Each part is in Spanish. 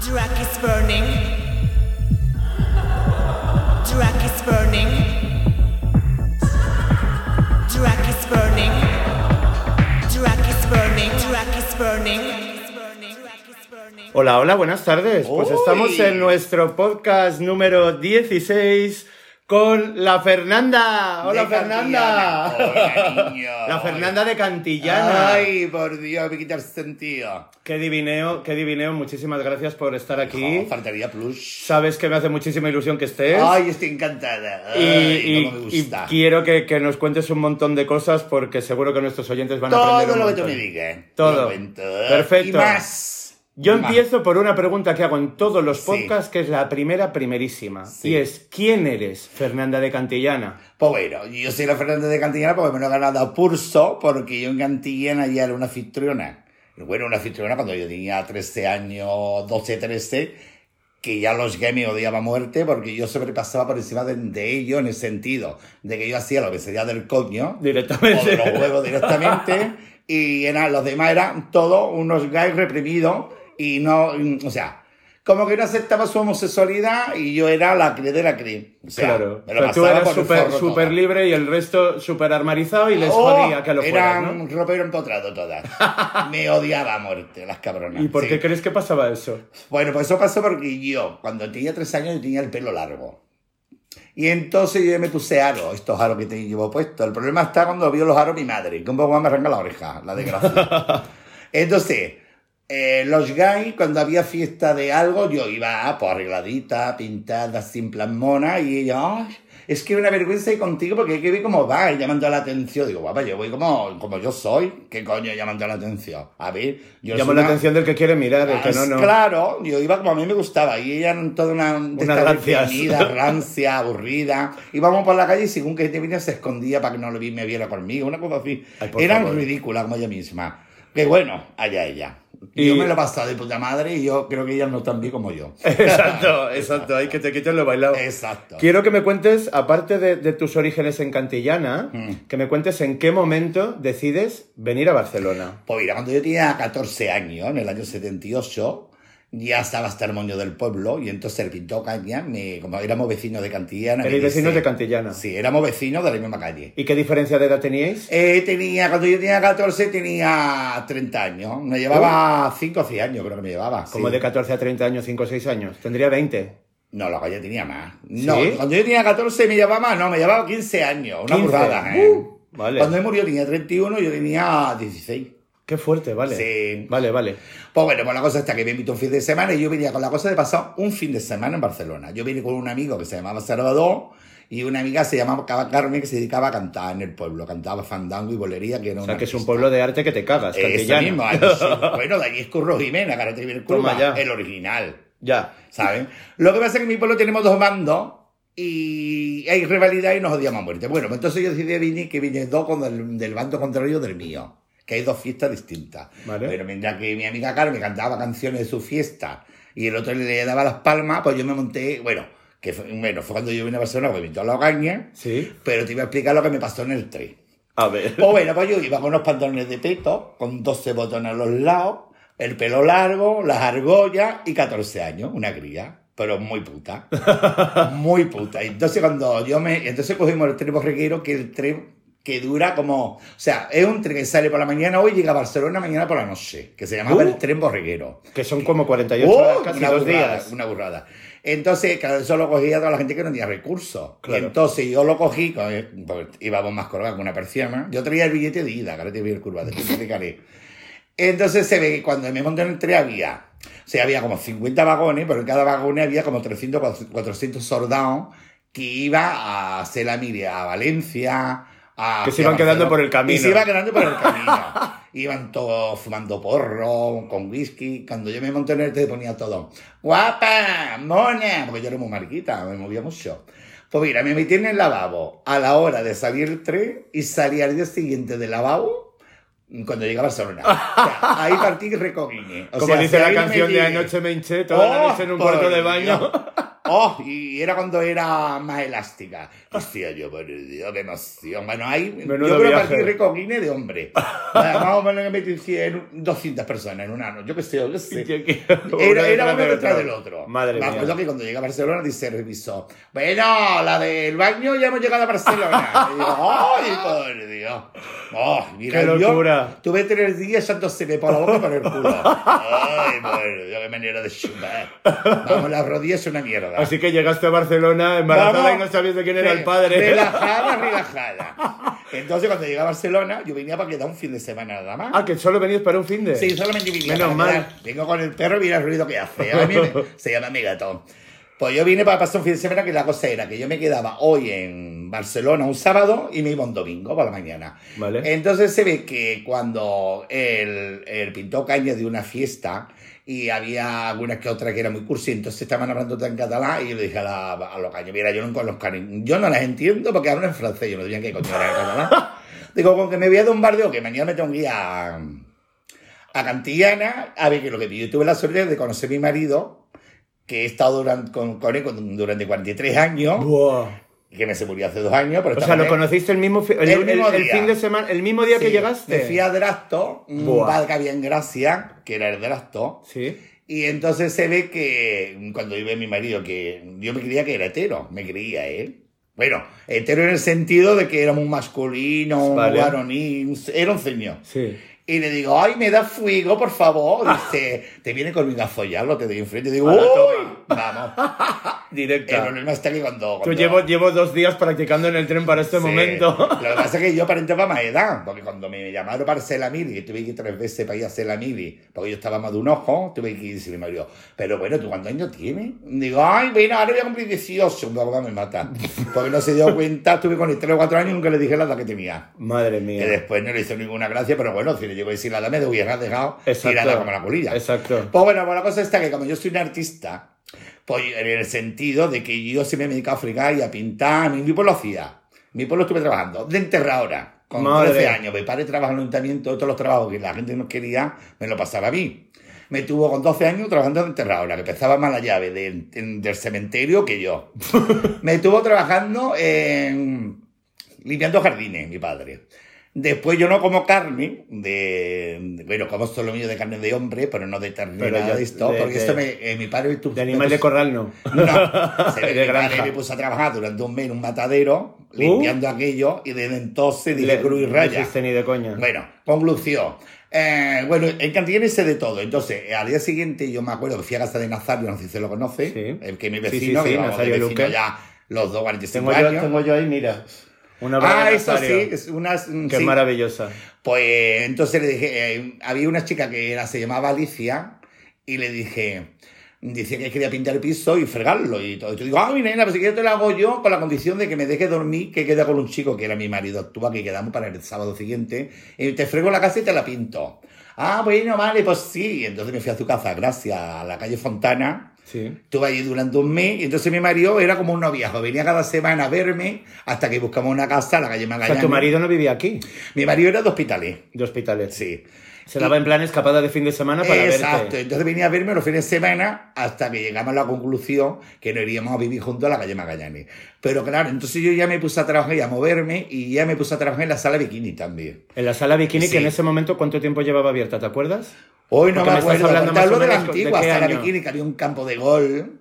Drac is burning. Drac is burning. Drac is burning. Drac is burning. Drac is burning. Hola, hola, buenas tardes. Pues Uy. estamos en nuestro podcast número 16 con la Fernanda. Hola, De Fernanda. Hola, niño. La Fernanda de Cantillana. Ay, por Dios, me quita el sentido. Qué divineo, qué divineo. Muchísimas gracias por estar aquí. Oh, faltaría plus. Sabes que me hace muchísima ilusión que estés. Ay, estoy encantada. y, Ay, y- cómo me y gusta. quiero que, que nos cuentes un montón de cosas porque seguro que nuestros oyentes van a aprender Todo lo que tú me digas. Todo. Perfecto. Y más. Yo empiezo por una pregunta que hago en todos los Sí. podcasts, que es la primera, primerísima. Sí. Y es, ¿quién eres, Fernanda de Cantillana? Pues bueno, yo soy la Fernández de Cantillana porque me lo he ganado pulso, porque yo en Cantillana ya era una anfitriona. Bueno, una anfitriona cuando yo tenía 13 años, 12, 13, que ya los gays me odiaban a muerte porque yo sobrepasaba por encima de, de ellos en el sentido de que yo hacía lo que sería del coño, o Directamente. de los huevos directamente, y eran, los demás eran todos unos gays reprimidos y no, o sea, como que no aceptaba su homosexualidad y yo era la cre de la cre. O sea, claro. me lo Pero tú pasaba eras súper todo. libre y el resto súper armarizado y les Oh, jodía que lo fueran, Eran ¿no? ropero empotrado todas. Me odiaba a muerte, las cabronas. ¿Y por sí. qué crees que pasaba eso? Bueno, pues eso pasó porque yo, cuando tenía tres años, yo tenía el pelo largo. Y entonces yo me puse aro, estos aros que te llevo puestos. El problema está cuando vio los aros mi madre, que un poco más me arranca la oreja, la desgracia. entonces, eh, los gays, cuando había fiesta de algo, yo iba pues, arregladita, pintada, sin plan mona, y ella, "Ay, es que una vergüenza ir contigo porque hay que ver cómo va, llamando la atención. Digo, guapa, yo voy como, como yo soy, ¿qué coño llamando la atención? A ver, yo Llamo la una- atención del que quiere mirar, el que no, Ah, no. Claro, yo iba como a mí me gustaba y ella era toda una, deprimidas, rancia, aburrida. Íbamos por la calle y según que te venía se escondía para que no lo vi, me viera conmigo, una cosa así. Ay, Eran favor. ridículas como ella misma. Que bueno, allá ella. Y- Yo me lo he pasado de puta madre y yo creo que ella no tan bien como yo. Exacto, exacto. Hay que te quiten lo bailado. Exacto. Quiero que me cuentes, aparte de, de tus orígenes en Cantillana, Mm. que me cuentes en qué momento decides venir a Barcelona. Pues mira, cuando yo tenía 14 años, en el año 78, ya estaba hasta el moño del pueblo y entonces el pintor Caña, me, como éramos vecinos de Cantillana... Eres vecinos de Cantillana. Sí, éramos vecinos de la misma calle. ¿Y qué diferencia de edad teníais? Eh, tenía, cuando yo tenía 14 tenía 30 años. Me llevaba 5 o 6 años, creo que me llevaba. Como sí. de 14 a 30 años, 5 o 6 años. Tendría 20. No, la calle tenía más. No, ¿Sí? cuando yo tenía 14 me llevaba más, no, me llevaba 15 años. Una 15. burrada, ¿eh? Uh, vale. Cuando él murió tenía 31 y yo tenía 16. Qué fuerte, vale. Sí. Vale, vale. Pues bueno, pues la cosa está que me invitó un fin de semana y yo venía con la cosa de pasar un fin de semana en Barcelona. Yo vine con un amigo que se llamaba Salvador y una amiga se llamaba Carmen que se dedicaba a cantar en el pueblo. Cantaba fandango y bolería, que era O sea, que es un pueblo de arte que te cagas, Eso mismo, bueno, de allí es Curro Jiménez, Karate Viene Toma ya. Curva, el original, Ya. ¿sabes? Lo que pasa es que en mi pueblo tenemos dos bandos y hay rivalidad y nos odiamos a muerte. Bueno, pues entonces yo decidí venir que vine dos con el, del bando contrario del mío, que hay dos fiestas distintas. Vale. Pero mientras que mi amiga Carmen cantaba canciones de su fiesta y el otro le daba las palmas, pues yo me monté, bueno, que fue, bueno, fue cuando yo vine a Barcelona, me invitó a la Ogaña, Sí. pero te iba a explicar lo que me pasó en el tren. A ver. Pues bueno, pues yo iba con unos pantalones de peto, con 12 botones a los lados, el pelo largo, las argollas y 14 años, una cría, pero muy puta. muy puta. Entonces cuando yo me... Entonces cogimos el tren borreguero, que el tren que dura como... O sea, es un tren que sale por la mañana hoy y llega a Barcelona mañana por la noche, que se llamaba Uh. el tren borreguero. Que son como 48 ¡Oh! horas, casi una dos burrada, días. Una burrada. Entonces, claro, eso lo cogía toda la gente que no tenía recursos. Claro. Entonces yo lo cogí, con- porque íbamos más colgados con una persiana. Yo traía el billete de ida, que ahora te voy a ir curva, te explicaré. Entonces se ve que cuando me monté en el tren había, o sea, había como 50 vagones, pero en cada vagón había como 300, 400 soldados que iba a hacer la mira a Valencia, a... Que se iban quedando por el camino. Y se iban quedando por el camino. Iban todos fumando porro, con whisky. Cuando yo me monté en el tren ponía todo, guapa, mona, porque yo era muy marquita, me movía mucho. Pues mira, me metí en el lavabo a la hora de salir el tren y salí al día siguiente del lavabo cuando llegué a Barcelona. O sea, ahí partí recogiñe. O Como sea, dice la canción de Anoche me hinché toda la Oh, noche en un por cuarto de baño. Oh, y era cuando era más elástica. Decía yo, por Dios, qué emoción. Bueno, ahí Menudo yo creo que viaje. partí recoguine de hombre. Más o menos que metí 100, 200 personas en un año. Yo qué sé, yo qué sé. Que- Era, era uno del detrás otro. del otro. Madre Me mía. acuerdo que cuando llegué a Barcelona dice el revisor, bueno, la del baño ya hemos llegado a Barcelona. y digo, ¡ay, por Dios! ¡Oh, mira, ¡Qué yo locura! tuve tres días echándoseme por la boca por el culo. ¡Ay, por Dios, qué manera de chupar! Vamos, las rodillas son una mierda. Así que llegaste a Barcelona embarazada Vamos. y no sabías de quién era el padre. Relajada, relajada. Entonces, cuando llegué a Barcelona, yo venía para quedar un fin de semana nada más. Ah, que solo venías para un fin de. Sí, solamente venía Menos para mal. Vengo con el perro y mira el ruido que hace. A mí me- se llama mi gato. Pues yo vine para pasar un fin de semana que la cosa era que yo me quedaba hoy en Barcelona un sábado y me iba un domingo por la mañana. Vale. Entonces se ve que cuando el, el pintó caña de una fiesta y había algunas que otras que eran muy cursi, entonces estaban hablando en catalán y yo le dije a, la, a los caños, mira, yo no conozco yo no las entiendo porque hablan en francés, yo no sabía qué coño era catalán. Digo, con que me voy a un bardeo, que mañana me tengo que ir a, a Cantillana a ver qué es lo que pido. Yo tuve la suerte de conocer a mi marido, que he estado durante, con, con él durante 43 años, Buah. Y que me se murió hace dos años. Pero O sea, lo conociste el mismo, el, El mismo el- el fin de semana, el mismo día que Sí, llegaste. Me fui a Drasto, Buah. bar que había en Gracia, que era el Drasto. Sí. Y entonces se ve que cuando vive mi marido, que yo me creía que era hetero, me creía él. Bueno, hetero en el sentido de que era muy masculino, un Vale. varonil, era un señor. Sí. Y le digo, ay, me da fuego, por favor. Dice, te viene conmigo a follarlo, te doy enfrente. Digo, Ahora uy, vamos. El Directa. problema está que cuando... Tú cuando- llevo, llevo dos días practicando en el tren para este Sí. momento. Lo que pasa es que yo aparentaba más edad, porque cuando me llamaron para hacer la mili, que tuve que ir tres veces para ir a hacer la mili, porque yo estaba más de un ojo, tuve que ir y a mi marido, pero bueno, ¿tú cuántos años tienes? Digo, ay, bueno, ahora voy a cumplir 18, mi papá me mata. Porque no se dio cuenta, estuve con él tres o cuatro años y nunca le dije la edad que tenía. Madre Que mía. después no le hizo ninguna gracia, pero bueno, si le llego a decir la edad, me hubiera dejado Exacto. tirada como la colilla. Exacto. Pues bueno, pues la cosa está que como yo soy un artista, pues en el sentido de que yo siempre me he dedicado a fricar y a pintar, mi, mi pueblo hacía. Mi pueblo estuve trabajando de enterradora, con Madre. 13 años. Mi padre trabajaba en el ayuntamiento, todos los trabajos que la gente no quería, me lo pasaba a mí. Me tuvo con 12 años trabajando de enterradora, que pesaba más la llave del, en- del cementerio que yo. me tuvo trabajando en, limpiando jardines, mi padre. Después yo no como carne, de, de- bueno, como solo mío de carne de hombre, pero no de ternera de esto, porque de- esto me, eh, mi padre... tu- De animal de corral no. No, se ve De mi padre me puso a trabajar durante un mes en un matadero, limpiando aquello, y desde entonces dije Le- cruz y raya. dijiste ni de coña. Bueno, conclusión. Eh, bueno, en Cantillana sé de todo. Entonces, al día siguiente yo me acuerdo que fui a casa de Nazario, no sé si se lo conoce, Sí. el que mi sí, vecino, sí, que vamos Nazario vecino ya los dos 45 Tengo yo, años. tengo yo ahí, mira. Una ah, eso sí, es una... Que sí. es maravillosa. Pues entonces le dije, eh, había una chica que era, se llamaba Alicia y le dije, decía que quería pintar el piso y fregarlo y todo. Yo digo, ah, mi nena, pues si quieres te lo hago yo con la condición de que me deje dormir, que queda con un chico que era mi marido actual, que quedamos para el sábado siguiente, y te frego la casa y te la pinto. Ah, bueno, vale, pues sí. Y entonces me fui a su casa, gracias a la calle Fontana. Sí. Estuve allí durante un mes y entonces mi marido era como un noviazgo. Venía cada semana a verme hasta que buscamos una casa en la calle O Magallanes. sea, tu marido no vivía aquí, Mi marido era de hospitales. de hospitales. Sí. Se daba en plan escapada de fin de semana para Exacto, verte. entonces venía a verme los fines de semana hasta que llegamos a la conclusión que no iríamos a vivir juntos a la calle Magallanes. Pero claro, entonces yo ya me puse a trabajar y a moverme y ya me puse a trabajar en la sala bikini también. En la sala bikini, Sí. que en ese momento, ¿cuánto tiempo llevaba abierta? ¿Te acuerdas? Hoy no Porque me acuerdo, hablando te hablo de la antigua sala bikini que había un campo de gol.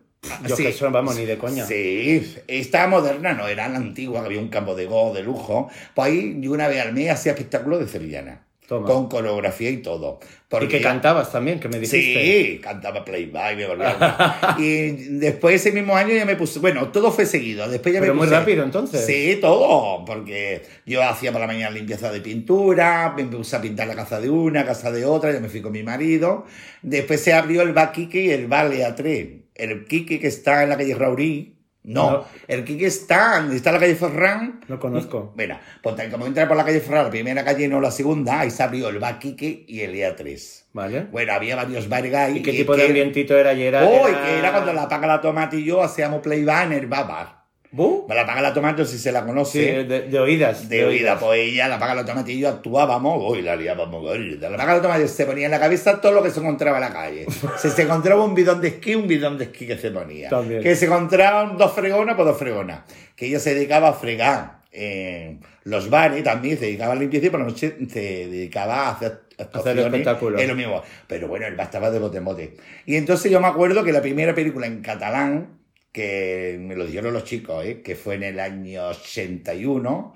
Yo Sí. que eso, vamos, ni de coña. Sí, esta moderna no, era la antigua, que había un campo de gol de lujo. Pues ahí yo una vez al mes hacía espectáculos de sevillana. Toma. Con coreografía y todo. Y Porque que cantabas también, que me dijiste. Sí, cantaba playback, me volvía. Y después ese mismo año ya me puse, bueno, todo fue seguido. Después ya Pero me muy rápido, entonces. Sí, todo, porque yo hacía por la mañana limpieza de pintura, me puse a pintar la casa de una, casa de otra, ya me fui con mi marido. Después se abrió el bar Kike y el bar Leatré. El Kike que está en la calle Raurí. No, No. el Kike está, está en la calle Ferran. No conozco. Bueno, pues tal como entrar por la calle Ferran, la primera calle no la segunda, ahí se abrió el bar Kike y el E3. ¿Vale? Bueno, había varios bares ahí. ¿Y qué y tipo de ambientito era? Y era, Oh, y era- que era cuando la paga la tomate y yo hacíamos playback en el bar. ¿Bu? La paga la tomate, si se la Sí, conoce. de, de oídas. De oída, pues ella, la paga la tomate y yo actuábamos, uy, la liábamos. La paga la tomate se ponía en la cabeza todo lo que se encontraba en la calle. si se encontraba un bidón de esquí, un bidón de esquí que se ponía. También. Que se encontraban dos fregonas, pues dos fregonas. Que ella se dedicaba a fregar. eh, los bares también se dedicaba a limpieza y por la noche se dedicaba a hacer actuaciones espectáculos. en lo mismo. Pero bueno, él estaba de bote en bote. Y entonces yo me acuerdo que la primera película en catalán, que me lo dijeron los chicos, ¿eh? que fue en el año 81,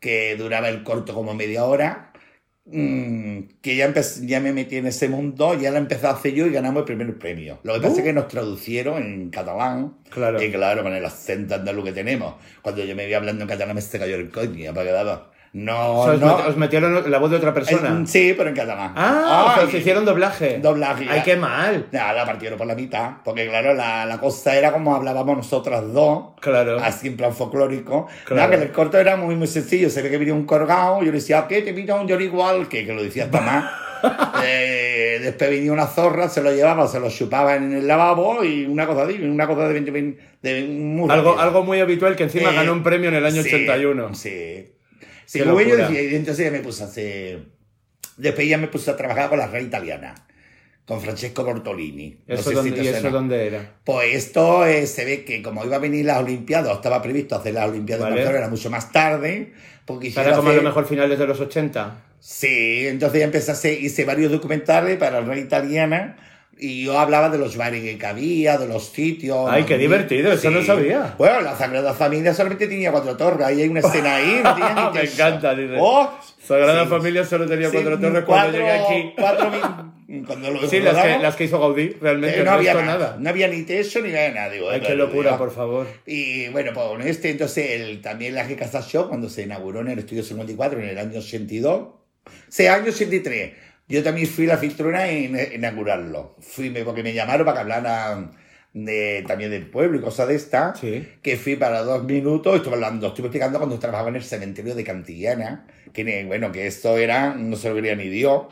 que duraba el corto como media hora, mm, que ya, ya me metí en ese mundo, ya la empecé a hacer yo y ganamos el primer premio. Lo que pasa Uh. es que nos traducieron en catalán, Claro. y claro, con el acento andaluz que tenemos. Cuando yo me vi hablando en catalán me se cayó el coño, para quedaba. No, O sea, os, no. met- os metieron la voz de otra persona. Eh, sí, pero en catalán. Ah, o sea, Ay, se hicieron doblaje. Doblaje, Ay, ya. qué mal. Nada, la partieron por la mitad, porque claro, la, la cosa era como hablábamos nosotras dos, Claro. así en plan folclórico. Claro. Nada, que el corto era muy, muy sencillo, se ve que venía un colgado, yo le decía, ¿qué? Te pita un yo igual, que, que lo decía hasta más. Eh, después venía una zorra, se lo llevaba, se lo chupaba en el lavabo y una cosa así, una cosa de 20, 20 de muy Algo, algo muy habitual que encima Eh, ganó un premio en el año sí, 81. Sí. Locura. decía, y entonces ya me puse a hacer... Después ya me puse a trabajar con la red italiana, con Francesco Bortolini. No Eso sé si dónde- te ¿Y eso dónde era? Pues esto eh, se ve que como iba a venir las Olimpiadas, estaba previsto hacer las Olimpiadas Vale. de Barcelona mucho más tarde, porque Era quisiera como a hacer... lo mejor finales de los 80. Sí, entonces ya empecé a hacer, hice varios documentales para la red italiana y yo hablaba de los bares que había, de los sitios. Ay, qué divertido, eso no sabía. Bueno, la Sagrada Familia solamente tenía cuatro torres, ahí hay una escena ahí, no tenía ni Me techo. encanta, dice. Oh, Sagrada sí. Familia solo tenía cuatro torres cuando cuatro- llegué aquí. Cuatro mil- cuando lo Sí, las que, las que hizo Gaudí, realmente eh, no había nada. nada. No había ni techo ni nada. Digo, Ay, eh, qué locura, digo, por favor. y bueno, pues con este, entonces, el, también la GK Show, cuando se inauguró en el estudio 54 en el año 82, ese año 83, yo también fui la anfitriona en, en inaugurarlo. Fui, porque me llamaron para que hablaran de, también del pueblo y cosas de estas. Sí. Que fui para dos minutos, estuve hablando, estuve explicando cuando trabajaba en el cementerio de Cantillana, que bueno, que esto era, no se lo quería ni Dios,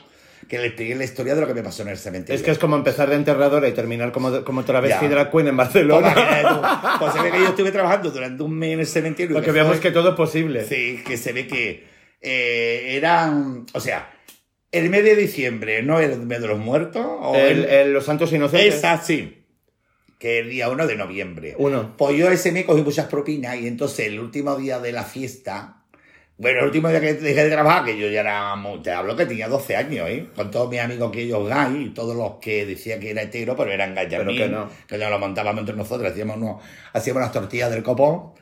que le expliqué la historia de lo que me pasó en el cementerio. Es que es como empezar de enterradora y terminar como, como travesti drag queen en Pues, Barcelona. tú. Pues se ve que yo estuve trabajando durante un mes en el cementerio. Porque fue- veamos que todo es posible. Sí, que se ve que eh, eran. O sea, el mes de diciembre, ¿no? El mes de los muertos. O El- el- los santos inocentes. Esa sí. Que el día 1 de noviembre. Uno. Pues yo ese mes cogí muchas propinas y entonces el último día de la fiesta. Bueno, el último día que dejé de trabajar, que yo ya era. Te hablo que tenía 12 años, ¿eh? Con todos mis amigos que ellos gay y todos los que decían que era hetero, pero eran gay Pero que no. Que nos lo montábamos entre nosotros, hacíamos, unos- hacíamos las tortillas del copón.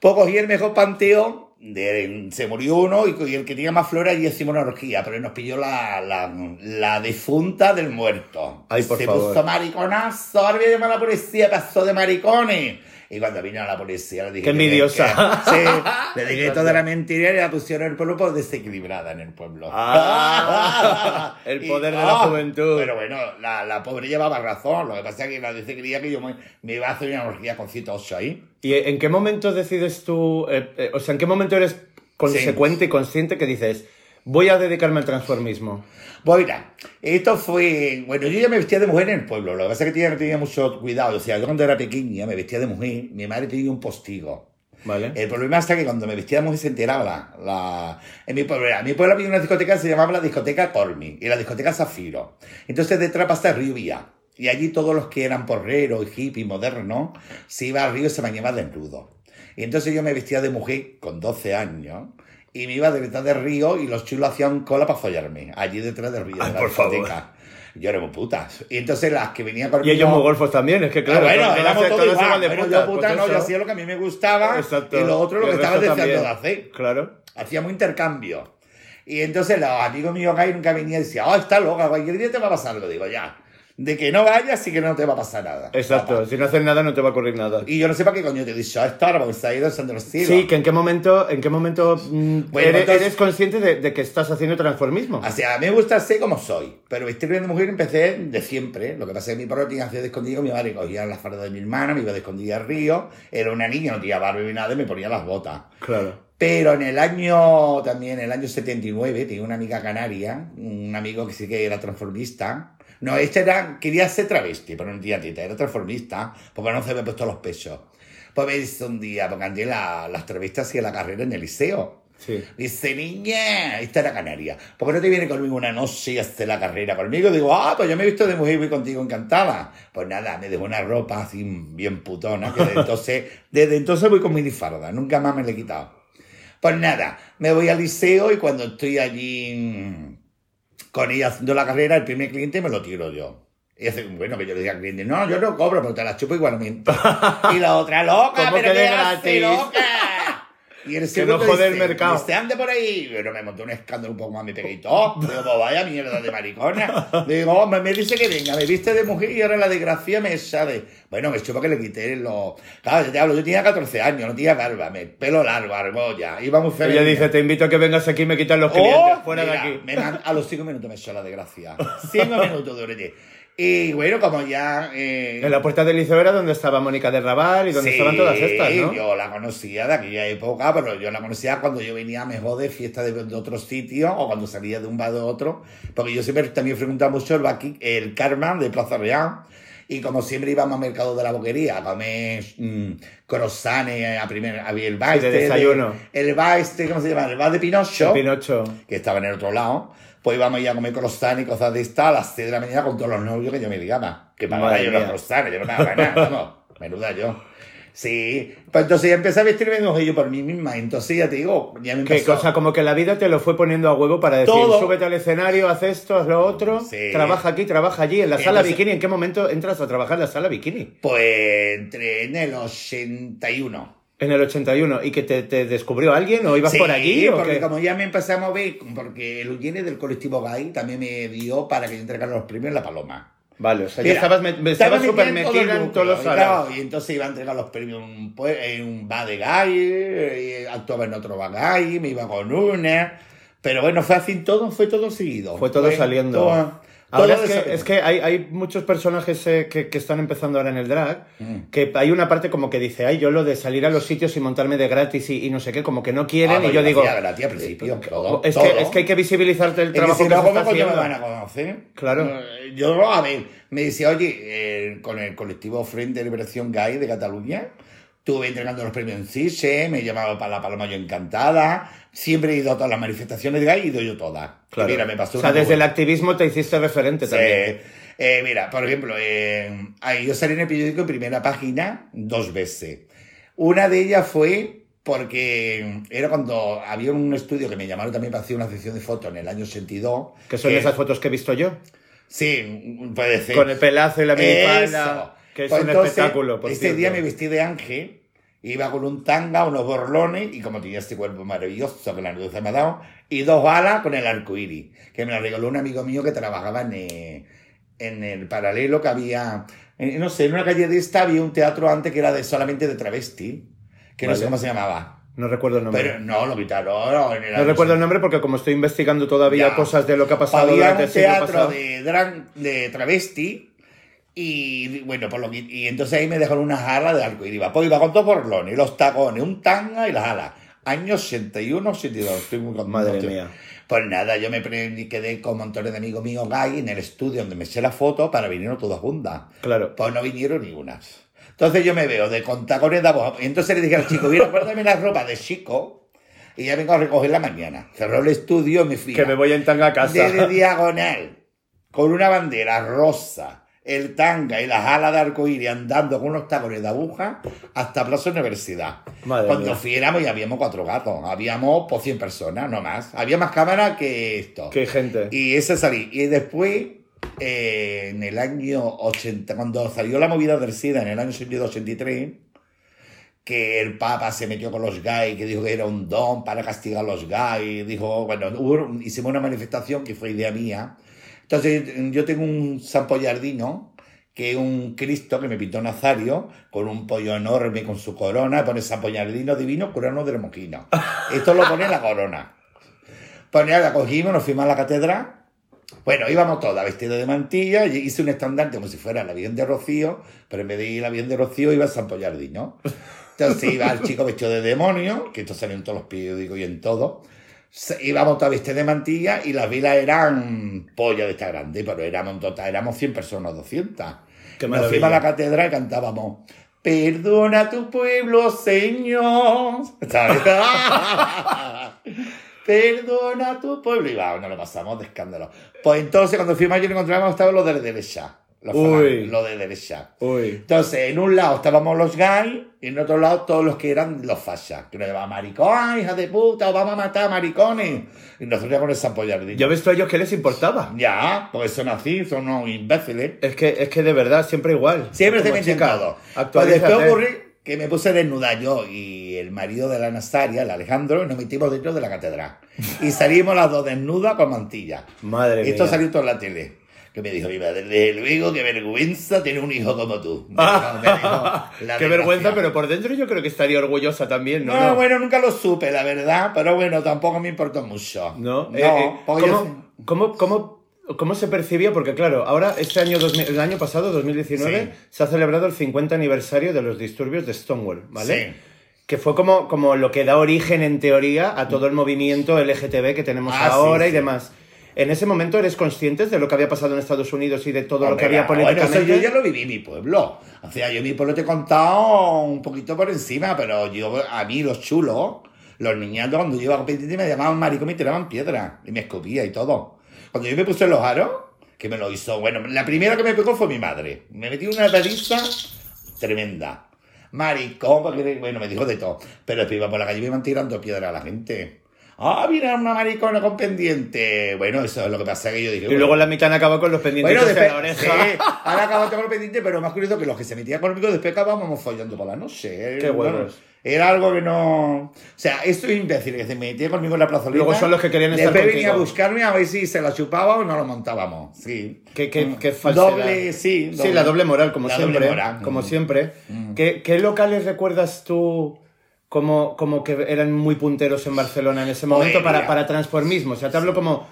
Pues cogí el mejor panteón, de- se murió uno y, y el que tenía más flores y hicimos una orgía, pero nos pilló la, la, la difunta del muerto. Ay, por se favor. puso mariconazo, ahora voy a llamar a la policía, pasó de maricones. Y cuando vino la policía le dije... Qué envidiosa. sí, le dije toda la mentira y la pusieron el pueblo por desequilibrada en el pueblo. Ah, el Y- poder de la ah, juventud. Pero bueno, la, la pobre llevaba razón, lo que pasa es que la dice quería que yo me, me iba a hacer una orgía con cita 8 ahí. ¿Y en qué momento decides tú, eh, eh, o sea, en qué momento eres consecuente y consciente que dices, voy a dedicarme al transformismo? Pues mira, esto fue. Bueno, yo ya me vestía de mujer en el pueblo. Lo que pasa es que tenía, tenía mucho cuidado. O sea, yo cuando era pequeña me vestía de mujer. Mi madre tenía un postigo. ¿Vale? El problema está que cuando me vestía de mujer se enteraba la. en mi pueblo, en mi pueblo había una discoteca que se llamaba la discoteca Cormi y la discoteca Zafiro. Entonces detrás pasa el río Vía. Y allí todos los que eran porreros, hippie, modernos, se iba al río y se bañaban desnudo. Y entonces yo me vestía de mujer con 12 años y me iba detrás del río y los chulos hacían cola para follarme, allí detrás del río. Ay, de la por favor. Yo era muy putas. Y entonces las que venían con Y ellos muy golfos también, es que claro, Ah, bueno, éramos todos igual. de putas, yo puta pues no, yo hacía lo que a mí me gustaba Exacto. y lo otro lo que estaba deseando de hacer. Claro. Hacíamos intercambio. Y entonces los amigos míos gay nunca venían y decían, oh, está loca, cualquier día te va a pasar algo. Digo, ya, de que no vayas sí que no te va a pasar nada. Exacto, Papá. si no haces nada no te va a ocurrir nada. Y yo no sé para qué coño te he dicho esto ahora, porque se ha ido los cielos. Sí, que en qué momento, en qué momento mm, Bueno, eres, entonces- eres consciente de, de que estás haciendo transformismo. O sea, a mí me gusta ser como soy, pero vestirme de mujer empecé de siempre. Lo que pasa es que mi padre tenía de escondido, mi madre cogía la farda de mi hermana, me iba de escondida al río, era una niña, no tenía barba ni nada, y me ponía las botas. Claro. Pero en el año, también en el año 79, tenía una amiga canaria, un amigo que sí que era transformista. No, este era, quería ser travesti, pero no tenía tita, era transformista, porque no se había puesto los pechos. Pues me dice un día, porque antes la- las travestis hacían la carrera en el liceo. Sí. Dice, niña, esta era Canaria. ¿Por qué no te viene conmigo una noche y hace la carrera conmigo? Digo, ah, pues yo me he visto de mujer y voy contigo encantada. Pues nada, me dejó una ropa así bien putona, que desde entonces, desde entonces voy con minifarda, nunca más me la he quitado. Pues nada, me voy al liceo y cuando estoy allí con ella haciendo la carrera, el primer cliente me lo tiro yo. Y hace, bueno, que yo le diga al cliente, no, yo no cobro, pero te la chupo igualmente. y la otra, loca, ¿Cómo pero que ¿qué hace, loca? Y el Que no jode el mercado. "Este ande por ahí. Pero me monté un escándalo un poco más, me pegué todo. Digo, pues vaya mierda de maricona. Digo, me, me dice que venga, me viste de mujer y ahora la desgracia me sale. Bueno, me chupa que le quité los... Claro, yo te hablo, yo tenía 14 años, no tenía barba, me pelo largo, argolla, iba muy feliz. Ella dice, te invito a que vengas aquí y me quitas los clientes. Oh, fuera mira, de aquí. me man- a los 5 minutos me echó la desgracia. 5 minutos duré. Y bueno, como ya... eh, En la puerta del liceo era donde estaba Mónica de Raval y donde Sí, estaban todas estas, ¿no? yo la conocía de aquella época, pero yo la conocía cuando yo venía mejor de fiesta de, de otro sitio o cuando salía de un bar de otro, porque yo siempre también frecuentaba mucho el, Baqui- el Carmen de Plaza Real. Y como siempre íbamos al mercado de la boquería a comer mm, croissants, a primer, había el bar Sí, de este desayuno. el bar este, ¿cómo se llama? El bar de Pinocho Pinocho. que estaba en el otro lado, pues íbamos ya a comer croissant y cosas de esta a las 6 de la mañana con todos los novios que yo me ligaba. Que pagaba yo los croissants, yo no pagaba nada, vamos, menuda yo. Sí, pues entonces ya empecé a vestirme de yo por mí misma, entonces ya te digo, ya me Qué cosa, como que la vida te lo fue poniendo a huevo para decir, Todo. súbete al escenario, haz esto, haz lo otro, Sí. trabaja aquí, trabaja allí, en la sala bikini. ¿En qué momento entras a trabajar en la sala bikini? Pues entré en el 81. En el 81. ¿Y que te, te descubrió alguien o ibas Sí, por allí? o porque qué? como ya me empecé a mover, porque el Eugene del colectivo gay también me dio para que yo entregara los premios La Paloma. Vale, o sea, ya Mira, estabas, estaba estabas súper metida en todos los claro, y entonces iba a entregar los premios en un, pue- en un bar de gay, actuaba en otro bar gay, me iba con una. Pero bueno, fue así todo, fue todo seguido. Fue todo saliendo. todo- Ahora es que, es que hay, hay muchos personajes eh, que, que están empezando ahora en el drag, Mm. que hay una parte como que dice, ay, yo lo de salir a los sitios y montarme de gratis y, y no sé qué, como que no quieren, Ah, y pues yo lo digo, gratis al principio, todo, es, todo. que, es que hay que visibilizarte el Es que trabajo si que, no, se ¿cómo está coño me haciendo. van a conocer? Claro. Eh, Yo, a ver, me decía, oye, eh, con el colectivo Frente de Liberación Gay de Cataluña, estuve entregando los premios en CISE, me llamaba para la Paloma yo encantada, siempre he ido a todas las manifestaciones he ido yo todas. Claro. Mira, me pasó o sea, desde el muy- activismo te hiciste referente Sí. también. Eh, mira, por ejemplo, eh, ahí yo salí en el periódico en primera página dos veces. Una de ellas fue porque era cuando había un estudio que me llamaron también para hacer una sesión de fotos en el año 82. Que son esas fotos que he visto yo. Sí, puede ser. Con el pelazo y la minifalda, Eso. Que es Pues un entonces, espectáculo. Por Ese cierto. día me vestí de ángel, iba con un tanga, unos borlones, y como tenía este cuerpo maravilloso que la luz me ha dado, y dos alas con el arco iris, que me la regaló un amigo mío que trabajaba en, eh, en el paralelo que había, en- no sé, en una calle de esta había un teatro antes que era de solamente de travesti, que no sé Vale. cómo se llamaba. No recuerdo el nombre. Pero no, lo quitaron. el no año recuerdo el nombre porque como estoy investigando todavía Ya. cosas de lo que ha pasado Había durante un el teatro pasado. de, drag, de travesti y bueno, por lo que, y entonces ahí me dejaron unas alas de arco iba. Pues iba con dos borlones, los tacones, un tanga y las alas. Año 81, 82, estoy muy contento. Madre mía. Pues nada, yo me quedé con montones de amigos míos gay en el estudio donde me eché la foto para vinieron todas juntas. Claro. Pues no vinieron ni unas. Entonces yo me veo de con tacones de abajo. Y entonces le dije al chico, mira, guárdame la ropa de chico y ya vengo a recogerla mañana. Cerró el estudio y me fui. Que me voy en tanga a casa. de diagonal, con una bandera rosa, el tanga y las alas de arcoíris andando con unos tacones de aguja hasta Plaza Universidad. Madre Cuando mía. fuéramos y habíamos cuatro gatos, habíamos por 100 personas, no más. Había más cámaras que esto. Qué gente. Y ese salí. Y después, eh, en el año 80, cuando salió la movida del SIDA, en el año 82-83, que el Papa se metió con los gays, que dijo que era un don para castigar a los gays, dijo, bueno, hubo- hicimos una manifestación que fue idea mía. Entonces, yo tengo un San Pollardino, que es un Cristo que me pintó Nazario, con un pollo enorme, con su corona, pone San Pollardino divino, curano de los mojinos. Esto lo pone en la corona. Pues la cogimos, nos fuimos a la catedral. Bueno, íbamos todas vestidas de mantilla, y hice un estandarte como si fuera la Virgen de Rocío, pero en vez de ir a la Virgen de Rocío iba a San Pollardino. Entonces iba el chico vestido de demonio, que esto salió en todos los periódicos y en todo. Íbamos todas vestidas de mantilla y las vilas eran pollas de esta grande, pero éramos total, éramos 100 personas, 200. Qué Nos fuimos a la catedral y cantábamos Perdona a tu pueblo, Señor. Perdona a tu pueblo. Y va, nos lo pasamos de escándalo. Pues entonces, cuando fuimos nos encontramos, estaban los de derecha. Uy. los de derecha. Uy. Entonces, en un lado estábamos los gays y en otro lado todos los que eran los fachas. Que nos llamaban maricón, hija de puta, os vamos a matar maricones. Y nosotros con esa ampollardita. ¿Ya ves tú a ellos qué les importaba? Ya, pues son así, son unos imbéciles. Es que, es que de verdad, siempre igual. Siempre se chica, todo. Pues después ocurre que me puse desnuda yo y el marido de la Nazaria, el Alejandro, y nos metimos dentro de la catedral. Y salimos las dos desnudas con mantilla. Madre Esto mía. salió todo en la tele. Que me dijo mi madre, desde luego, qué vergüenza tener un hijo como tú. Me dijo Qué vergüenza, pero por dentro yo creo que estaría orgullosa también, ¿no? No, no. bueno, nunca lo supe, la verdad, pero bueno, tampoco me importó mucho. ¿No? No, Eh, eh, yo- ¿cómo, cómo, cómo, cómo se percibía? Porque claro, ahora este año, 2000 el año pasado, 2019, Sí. se ha celebrado el 50 aniversario de los disturbios de Stonewall, ¿vale? Sí. Que fue como, como lo que da origen, en teoría, a todo el movimiento LGTB que tenemos Ah, sí, ahora y sí. demás. ¿En ese momento eres conscientes de lo que había pasado en Estados Unidos y de todo lo que había bueno, políticamente? eso yo ya lo viví en mi pueblo. O sea, yo en mi pueblo te he contado un poquito por encima, pero yo, a mí, los chulos, los niñatos, cuando yo iba a competir, me llamaban maricón y me tiraban piedra. Y me escupía y todo. Cuando yo me puse los aros, que me lo hizo, bueno, la primera que me pegó fue mi madre. Me metí una paliza tremenda. Maricón, porque, bueno, me dijo de todo. Pero después iba por la calle y me iban tirando piedra a la gente. Ah, mira, una maricona con pendiente. Bueno, eso es lo que pasa que yo dije. Y luego bueno, la mitad acaba con los pendientes bueno, en después, la oreja. sí, ahora acabamos con los pendientes, pero más curioso que los que se metían conmigo después acabábamos follando por la noche. Qué Bueno, era algo que no... O sea, estos imbéciles que se metían conmigo en la plazoleta... Luego son los que querían estar Después venía a buscarme a ver si se la chupaba o no lo montábamos. Sí. Qué, qué, qué falsedad. Doble, sí. Sí, la doble moral, como La doble siempre. moral. Como Mm. siempre. ¿Qué, qué locales recuerdas tú como, como que eran muy punteros en Barcelona en ese momento para, para transformismo? O sea, te hablo como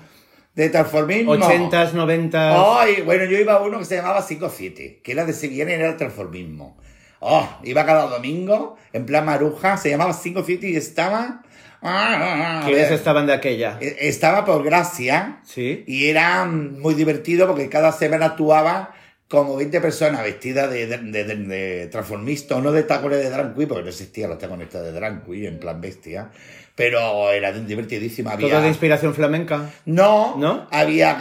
De transformismo. 80s, 90s. Ay, bueno, yo iba a uno que se llamaba 5-7, que era de Sevilla y era transformismo. Oh, iba cada domingo, en plan maruja, se llamaba 5-7 y estaba... ah, ¿Quiénes estaban de aquella? eh, Estaba por gracia Sí. y era muy divertido porque cada semana actuaba como 20 personas vestidas de, de, de- transformista o no de tacones de drag queen, porque no existían los tacones de drag queen en plan bestia, pero era divertidísima. Había... Todo de inspiración flamenca. No, ¿No? Había,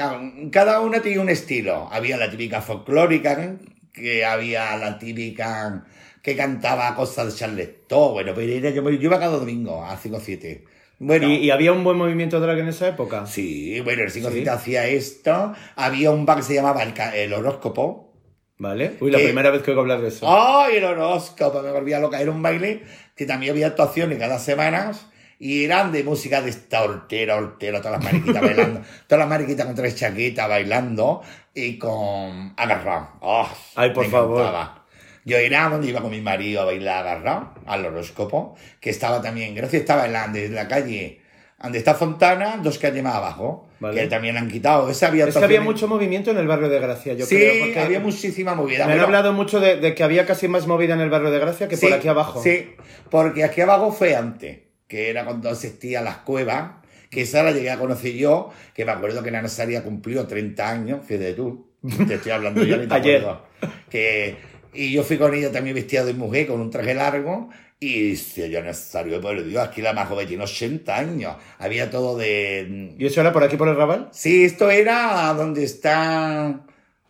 cada una tenía un estilo. Había la típica folclórica, que había la típica que cantaba cosas de Charleston. Bueno, pero era- yo, yo iba cada domingo a 5 o 7. Bueno, ¿Y, y había un buen movimiento drag en esa época? sí, bueno, el 5 o Sí. 7 hacía esto. Había un bar que se llamaba el, el horóscopo. ¿Vale? Uy, la primera vez que oigo hablar de eso. ¡Ay, el horóscopo! Me volvía loca. Era un baile que también había actuaciones cada semana y eran de música de esta hortera, hortera, todas las mariquitas bailando. Todas las mariquitas con tres chaquetas bailando y con agarrado. ¡Oh, Ay, por me favor. encantaba. Yo era donde iba con mi marido a bailar agarrado, al horóscopo, que estaba también, gracias, estaba en la, de la calle, donde está Fontana, dos calles más abajo, Vale. que también han quitado. Esa había es que había mucho movimiento en el barrio de Gracia, yo sí, creo. porque había muchísima movida. Me han Bueno, hablado mucho de, de que había casi más movida en el barrio de Gracia que por aquí abajo. Sí, porque aquí abajo fue antes, que era cuando existían las cuevas, que esa la llegué a conocer yo, que me acuerdo que la Nazaria cumplió 30 años, fíjate tú, te estoy hablando yo ni te Ayer. acuerdo. Que, y yo fui con ella también vestida de mujer, con un traje largo, y dice yo, Nazario, por Dios, aquí la más joven tiene 80 años, había todo de... ¿Y eso era por aquí por el Raval? Sí, esto era donde está...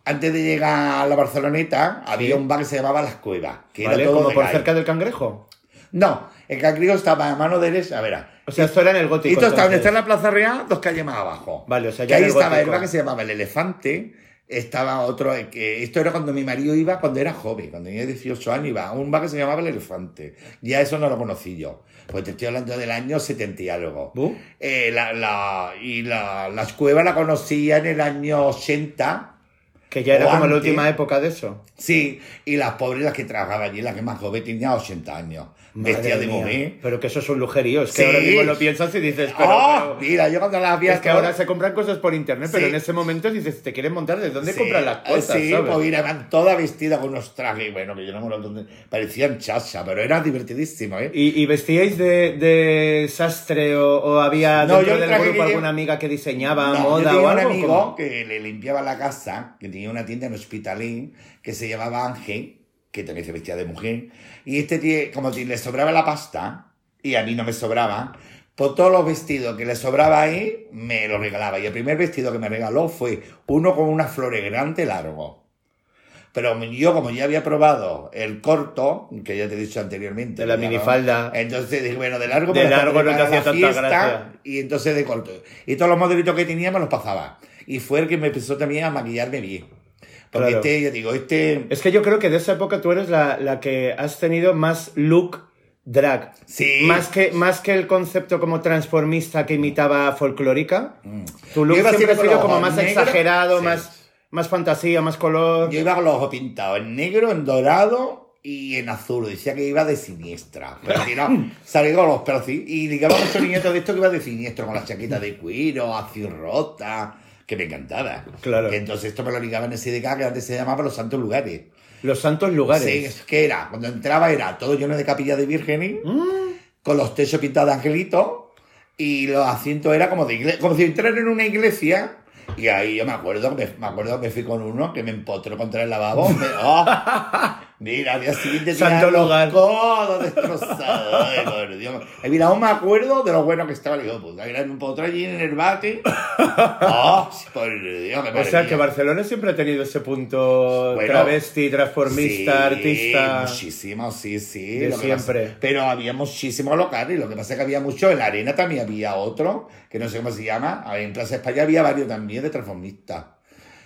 Antes de llegar a la Barceloneta, había un bar que se llamaba Las Cuevas, que ¿Vale? era todo Como por cerca del cangrejo. No, el cangrejo estaba a mano derecha. A ver, O sea, esto era en el gótico. esto está donde está en la Plaza Real, dos calles más abajo. Vale, o sea, que ya ahí en el estaba el gótico. bar que se llamaba El Elefante. Estaba otro, que esto era cuando mi marido iba, cuando era joven, cuando tenía 18 años, iba a un bar que se llamaba El Elefante. Ya eso no lo conocí yo. Pues te estoy hablando del año 70 y algo. Eh, la, la- y la, las cuevas la conocía en el año 80. Que ya era como la última época de eso. Sí, y las pobres, las que trabajaban allí, la que más joven tenía 80 años. Vestía Madre de mujer. Pero que eso es un lujerío. Es que Sí. ahora mismo lo piensas y dices, pero. ¡Oh! pero- Mira, yo cuando las vi Es que ahora se compran cosas por internet, pero Sí. en ese momento dices, te quieren montar, ¿de dónde Sí, compran las cosas? Sí, ¿sabes? pues mira, eran todas vestidas con unos trajes, bueno, que yo no me lo dónde parecían chacha, pero era divertidísimo, ¿eh? ¿Y, y vestíais de, de sastre o, o había No, dentro yo el del grupo alguna amiga que diseñaba No, yo moda tenía o un algo? amigo ¿Cómo? que le limpiaba la casa, que tenía una tienda en Hospitalín, que se llamaba Ángel, que también se vestía de mujer. Y este tío, como si le sobraba la pasta, y a mí no me sobraba, pues todos los vestidos que le sobraba ahí, me los regalaba. Y el primer vestido que me regaló fue uno con una flores grande largo. Pero yo, como ya había probado el corto, que ya te he dicho anteriormente. De la minifalda. Entonces dije, bueno, de largo De lo largo no te hacía tanta gracia. Y entonces de corto. Y todos los modelitos que tenía me los pasaba. Y fue el que me empezó también a maquillarme bien. Porque Claro. este, yo digo, este... Es que yo creo que de esa época tú eres la, la que has tenido más look drag. Sí. Más que, más que el concepto como transformista que imitaba folclórica. Tu look siempre ha sido como más exagerado, Sí. más, más fantasía, más color. Yo iba con los ojos pintados en negro, en dorado y en azul. Decía que iba de siniestra. Pero si no, salí con los pelos. Y digamos muchos niñitos de esto que iba de siniestro, con la chaqueta de cuero, así rota, que me encantaba. Claro. Que entonces esto me lo ligaba en SDK, que antes se llamaba Los Santos Lugares. Los santos lugares. Sí, es que era, cuando entraba era todo lleno de capillas de vírgenes, Mm. con los techos pintados de angelitos, y los asientos era como de iglesia, como si entrara en una iglesia, y ahí yo me acuerdo, me, me acuerdo que fui con uno que me empotró contra el lavabo. me- ¡oh! Mira, al día siguiente Santo los codos destrozados. Ay, por Dios. Mira, aún me acuerdo de lo bueno que estaba el hijo puta. Mira, me empotró allí en el bate. ¡Oh! Por Dios, qué O sea que. Barcelona siempre ha tenido ese punto Bueno, travesti, transformista, Sí, artista. Muchísimo, sí, sí. De siempre. pasa- pero había muchísimos locales. Lo que pasa es que había mucho. En la arena también había otro, que no sé cómo se llama. En Plaza España había varios también de transformistas.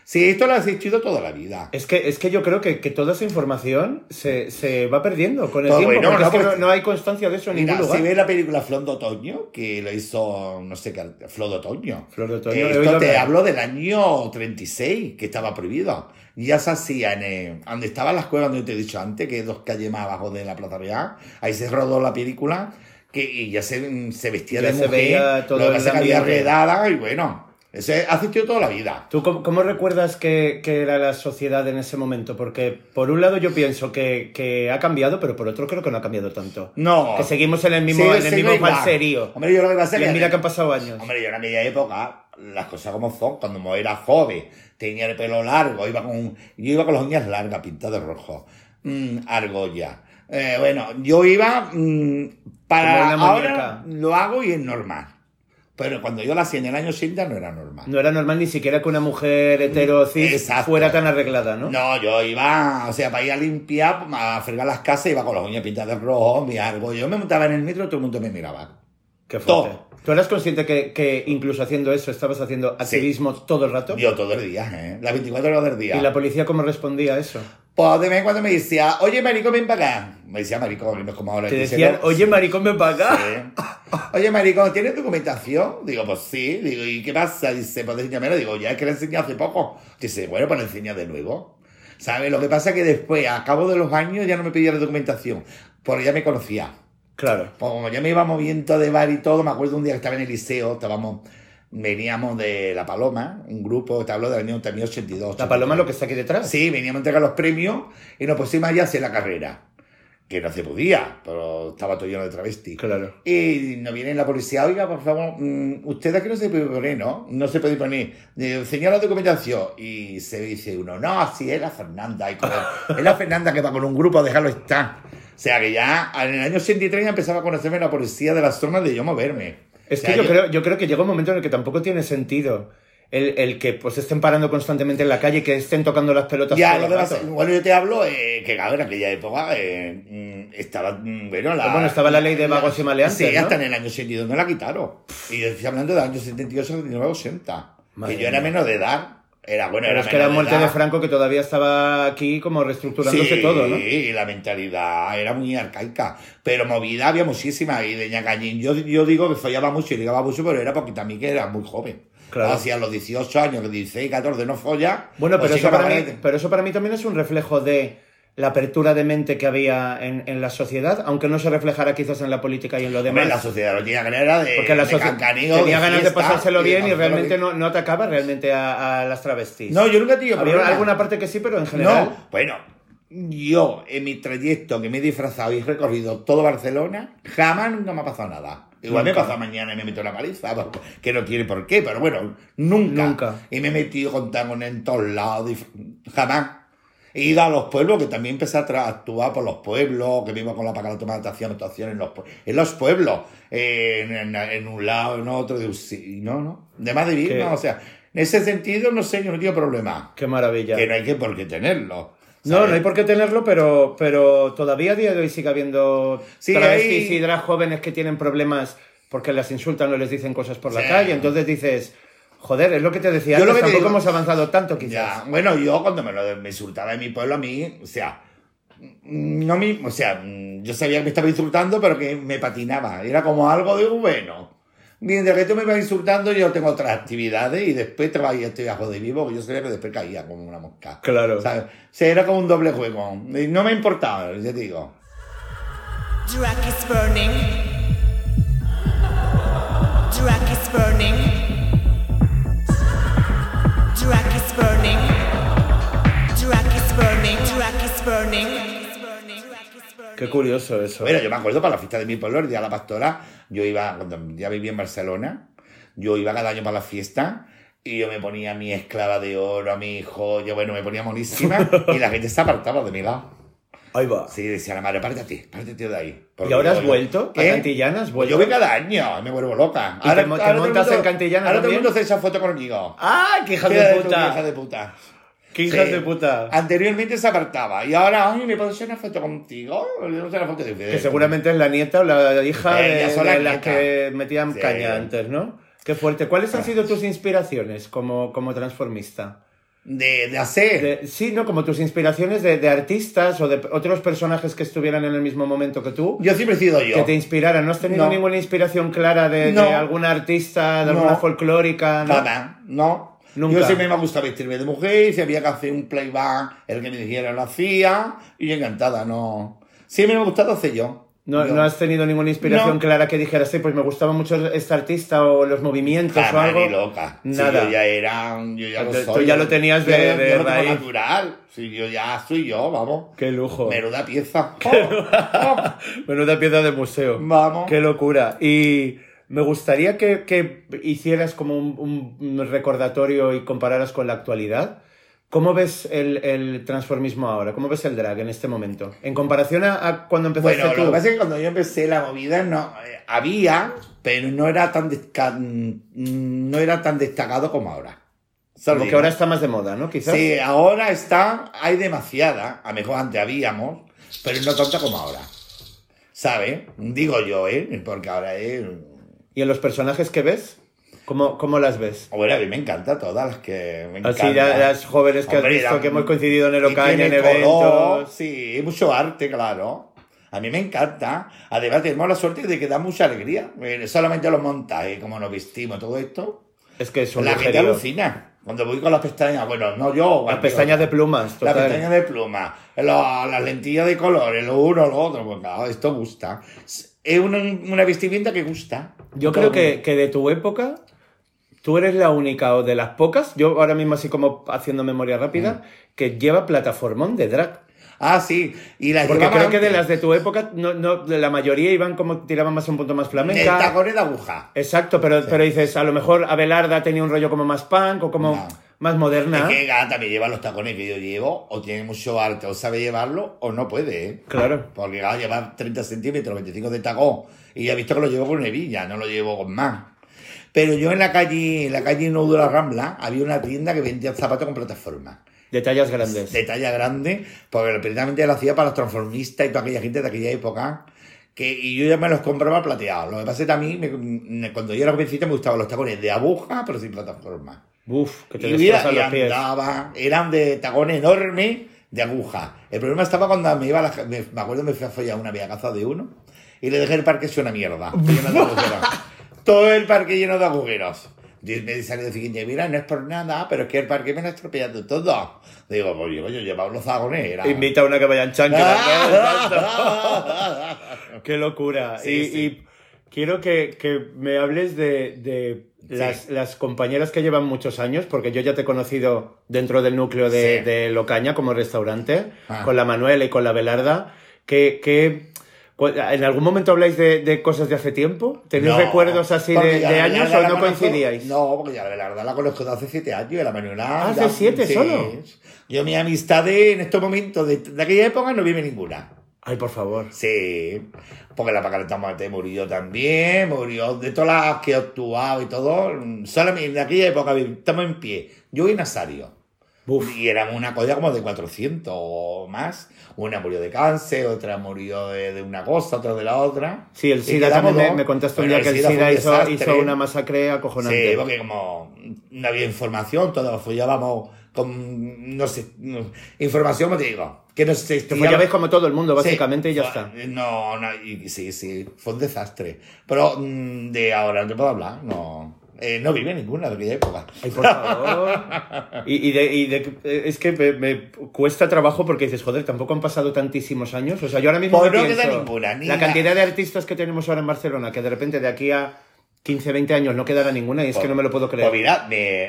Sí, esto lo ha existido toda la vida. Es que, es que yo creo que, que toda esa información se, se va perdiendo con el Todo tiempo, bueno, porque no, es que no, no hay constancia de eso en Mira, ningún lugar. si ves la película Flor de Otoño, que lo hizo, no sé qué, Flor de Otoño. Flor de Otoño, Eh, Esto te hablo del año 36, que estaba prohibido. Ya se hacía en, eh, donde estaba la escuela donde te he dicho antes, que es dos calles más abajo de la Plaza Real. Ahí se rodó la película, que y ya se, se vestía Ya de se mujer. veía todo lo que que había redada y bueno, eso ha existido toda la vida. ¿Tú cómo, cómo recuerdas que, que era la sociedad en ese momento? Porque por un lado yo pienso que, que ha cambiado, pero por otro creo que no ha cambiado tanto. No. Que seguimos en el mismo, en el falserío. Hombre, yo lo que pasa es que... mira que han pasado años. Hombre, yo en aquella época, las cosas como son, cuando mo- era joven, tenía el pelo largo, iba con, yo iba con las uñas largas, pintadas de rojo, mm, argolla. Eh, bueno, yo iba mm, para... Ahora lo hago y es normal. Pero cuando yo la hacía en el año 80 no era normal. No era normal ni siquiera que una mujer hetero cis fuera tan arreglada, ¿no? No, yo iba, o sea, para ir a limpiar, a fregar las casas, iba con las uñas pintadas de rojo, mi argolla. Yo me montaba en el metro y todo el mundo me miraba. Qué fuerte. Todo. ¿Tú eras consciente que, que incluso haciendo eso estabas haciendo activismo todo el rato? Yo todo el día, ¿eh? Las 24 horas del día. ¿Y la policía cómo respondía a eso? Pues de vez en cuando me decía, oye, marico, ven para acá. Me decía marico, no es como ahora. Te decían, oye, maricón, ven para acá. sí. Oye, marico, ¿tienes documentación? Digo, pues sí. Digo, ¿y qué pasa? Dice, pues enséñamelo. Digo, ya es que le enseñé hace poco. Dice, bueno, pues le enseña de nuevo. ¿Sabes? Lo que pasa es que después, a cabo de los años, ya no me pedía la documentación. Porque ya me conocía. Claro. Pues como ya me iba moviendo de bar y todo, me acuerdo un día que estaba en el liceo, estábamos, veníamos de La Paloma, un grupo, te hablo del año también 82. La paloma lo que está aquí detrás. Sí, veníamos a entregar los premios y nos pusimos allá a hacer la carrera. Que no se podía, pero estaba todo lleno de travestis. Claro. Y nos viene la policía, oiga, por favor, mm, usted aquí no se puede poner, ¿no? No se puede poner. Digo, Señor la documentación. Y se dice uno, no, así es la Fernanda. Y como, es la Fernanda que va con un grupo, déjalo estar. O sea que ya en el año 83 ya empezaba a conocerme la policía de las zonas de yo moverme. Es O sea, que yo, creo, yo creo que llega un momento en el que tampoco tiene sentido el, el que pues estén parando constantemente en la calle que estén tocando las pelotas Ya, lo que pasa, bueno, yo te hablo eh, que claro, en aquella época eh, mm, estaba, mm, bueno, la... Bueno, estaba la ley de vagos y maleantes, Sí, ¿no? hasta en el año 82 me la quitaron. Y yo estoy hablando del año 78, 79, 80. Madre que yo era mía. menor de edad. Era, bueno, Pero era es que la muerte de. Franco que todavía estaba aquí como reestructurándose Sí, todo, ¿no? y la mentalidad era muy arcaica. Pero movida había muchísima. Y de Ñacañín, yo, yo digo que follaba mucho y ligaba mucho, pero era porque también que era muy joven. Claro. Hacia los 18 años, los 16, 14 no folla. Bueno, pero sí eso, para mí, pero eso para mí también es un reflejo de la apertura de mente que había en, en la sociedad, aunque no se reflejara quizás en la política y en lo demás. la sociedad lo tenía ganas de, Porque la de cancaneo, tenía ganas de pasárselo de bien y realmente no, no atacaba realmente a, a las travestis. No, yo nunca he tenido Había alguna parte que sí, pero en general. No, bueno, yo en mi trayecto que me he disfrazado y he recorrido todo Barcelona, jamás nunca me ha pasado nada. Igual me Nunca. pasa mañana y me meto una paliza, pues, que no tiene por qué, pero bueno, nunca. Nunca. Y me he metido con tangones en todos lados, jamás. Ido a los pueblos, que también empecé a tra- actuar por los pueblos, que me iba con la la automatización, actuación en los, en los pueblos, eh, en, en- en un lado, en otro, de, no, no, de Madrid, ¿Qué? no, o sea, en ese sentido, no sé, yo no tengo problema. Qué maravilla. Que no hay que por qué tenerlo. No, ¿sabes? no hay por qué tenerlo, pero, pero todavía a día de hoy sigue habiendo Sí, travestis hay- y drag jóvenes que tienen problemas porque les insultan o les dicen cosas por la Sí. calle. Entonces dices, joder, es lo que te decía Yo lo que te tampoco digo- hemos avanzado tanto quizás. Ya, bueno, yo cuando me lo me insultaba en mi pueblo, a mí, o sea, no me, o sea, yo sabía que me estaba insultando, pero que me patinaba. Era como algo de bueno. Mientras que tú me vas insultando, yo tengo otras actividades y después y estoy bajo de vivo, que yo sabía que después caía como una mosca. Claro. ¿Sabes? O sea, era como un doble juego. Y no me importaba, ya te digo. Drag is burning. Curioso eso. Bueno, yo me acuerdo para la fiesta de mi pueblo, el día de la pastora, yo iba, cuando ya vivía en Barcelona, yo iba cada año para la fiesta y yo me ponía mi esclava de oro, a mi joya, bueno, me ponía monísima y la gente se apartaba de mi lado. Ahí va. Sí, decía la madre, pártate, pártate de ahí. ¿Y ahora has yo- vuelto a ¿Eh? Cantillana? ¿Has Pues vuelto? yo voy cada año, me vuelvo loca. ¿Y te montas en Cantillana Ahora todo el también? mundo hace esa foto conmigo. ¡Ah, qué Queda de tu hija puta! de puta. ¡Qué hijas Sí. de puta! Anteriormente se apartaba y ahora, ay, ¿me puedo hacer una foto contigo? Foto de Que seguramente es la nieta o la hija Eh, de, ya son de la las que metían Sí. caña antes, ¿no? Qué fuerte. ¿Cuáles han sido tus inspiraciones como, como transformista? De, de hacer. De- sí, ¿no? Como tus inspiraciones de, de artistas o de otros personajes que estuvieran en el mismo momento que tú. Yo siempre he sido yo. Que te inspiraran. ¿No has tenido No. ninguna inspiración clara de, No. alguna artista, de No. alguna folclórica? Nada, no. Nunca. Yo siempre me gusta vestirme de mujer, si había que hacer un playback, el que me dijera lo hacía, y yo encantada, no. Siempre me ha gustado hacer yo. No, Yo. no has tenido ninguna inspiración No. clara que dijeras, sí, pues me gustaba mucho este artista o los movimientos o algo. ni loca. Nada. yo ya era, yo ya lo Tú soy. ya lo tenías de- Yo- de yo lo tengo raíz. natural. Si yo ya soy yo, vamos. Qué lujo. Menuda pieza. Oh, oh, Menuda pieza de museo. Vamos. Qué locura. Y me gustaría que, que hicieras como un, un recordatorio y compararas con la actualidad. ¿Cómo ves el, el transformismo ahora? ¿Cómo ves el drag en este momento? En comparación a, a cuando empezaste Bueno, tú. lo que pasa es que cuando yo empecé la movida no eh, había, pero no era tan mm, no era tan destacado como ahora. ¿Sabes? Como que ahora está más de moda, ¿no? Quizás. Sí, ahora está, hay demasiada, a lo mejor antes habíamos, pero no tanta como ahora. ¿Sabes? Digo yo, ¿eh? Porque ahora es... ¿Y en los personajes que ves? ¿Cómo, cómo las ves? Bueno, a mí me encanta todas las que me Así encantan. ya- las jóvenes que Hombre, has visto la- que hemos coincidido en el Ocaña, en color, eventos. Sí, mucho arte, claro. A mí me encanta. Además, tenemos la suerte de que da mucha alegría. Eh, Solamente los montajes, como nos vestimos, todo esto. Es que es un la gente alucina. Cuando voy con las pestañas, bueno, no yo. Las pestañas de plumas, Las total. pestañas de pluma, lo- las lentillas de colores, lo uno, lo otro, pues claro, esto gusta. Es una, una vestimenta que gusta. Yo creo que, que de tu época, tú eres la única o de las pocas, yo ahora mismo así como haciendo memoria rápida, Mm. que lleva plataformón de drag. Ah, sí. Y las Porque creo que de las de tu época, no, no, la mayoría iban como tiraban más un punto más flamenca. tacones de aguja. Exacto, pero, pero dices, a lo mejor Abelarda tenía un rollo como más punk o como No. más moderna. Es que gata me lleva los tacones que yo llevo, o tiene mucho arte, o sabe llevarlo, o no puede, ¿eh? Claro. Porque claro, lleva 30 centímetros, 25 de tacón, y ya he visto que lo llevo con hebilla, no lo llevo con más. Pero yo en la calle, en la calle Nudo de la Rambla, había una tienda que vendía zapatos con plataforma. De tallas grandes. de talla grande, porque precisamente lo hacía para los transformistas y toda aquella gente de aquella época. Que, y yo ya me los compraba plateados. Lo que pasa es que a mí, me- cuando yo era jovencita, me gustaban los tacones de aguja, pero sin plataforma. Uf, que te Y, mira, destrozan y los pies. andaba, eran de tacones enormes de aguja. El problema estaba cuando me iba a la, me, me acuerdo me fui a follar una vía caza de uno y le dejé el parque hecho una mierda, lleno de agujeros. Todo el parque lleno de agujeros. Me dice al siguiente, mira, no es por nada, pero es que el parque me lo ha estropeado todo. Digo, pues yo, yo llevaba los tacones, era... Invita a una que vaya en. Ah. Qué locura. Sí, y, sí. y quiero que, que me hables de, de las, las compañeras que llevan muchos años, porque yo ya te he conocido dentro del núcleo de, de Locaña como restaurante, Ah. con la Manuela y con la Belarda. Que, que, ¿En algún momento habláis de, de cosas de hace tiempo? ¿Tenéis No, recuerdos así de, de años o no coincidíais? No, porque ya la verdad la conozco de hace siete años, y la Manuela. ¿Hace ya- siete solo? Yo mi amistad de- en estos momentos de, de aquella época no vive ninguna. Ay, por favor. Sí, porque la Pacareta Mate murió también, murió de todas las que he actuado y todo. Solamente en aquella época estamos en pie. Yo y Nazario. Uf. Y éramos una cosa como de 400 o más. Una murió de cáncer, otra murió de, de una cosa, otra de la otra. Sí, el SIDA también me, me contaste un día que el SIDA hizo, hizo una masacre acojonante. Sí, porque como no había información, todos follábamos con, no sé, información, como te digo, que no se Que follabais como todo el mundo, básicamente, Sí, y ya está. No, no, y, sí, sí, fue un desastre. Pero mm, de ahora no te puedo hablar, no. Eh, no vive ninguna de aquella época. Ay, por favor. Y, y de, y de- es que me, me cuesta trabajo porque dices, joder, tampoco han pasado tantísimos años. O sea, yo ahora mismo Pues no queda pienso, ninguna, ni la la- cantidad de artistas que tenemos ahora en Barcelona, que de repente de aquí a 15, 20 años no quedará ninguna y es que no me lo puedo creer. Pues mira,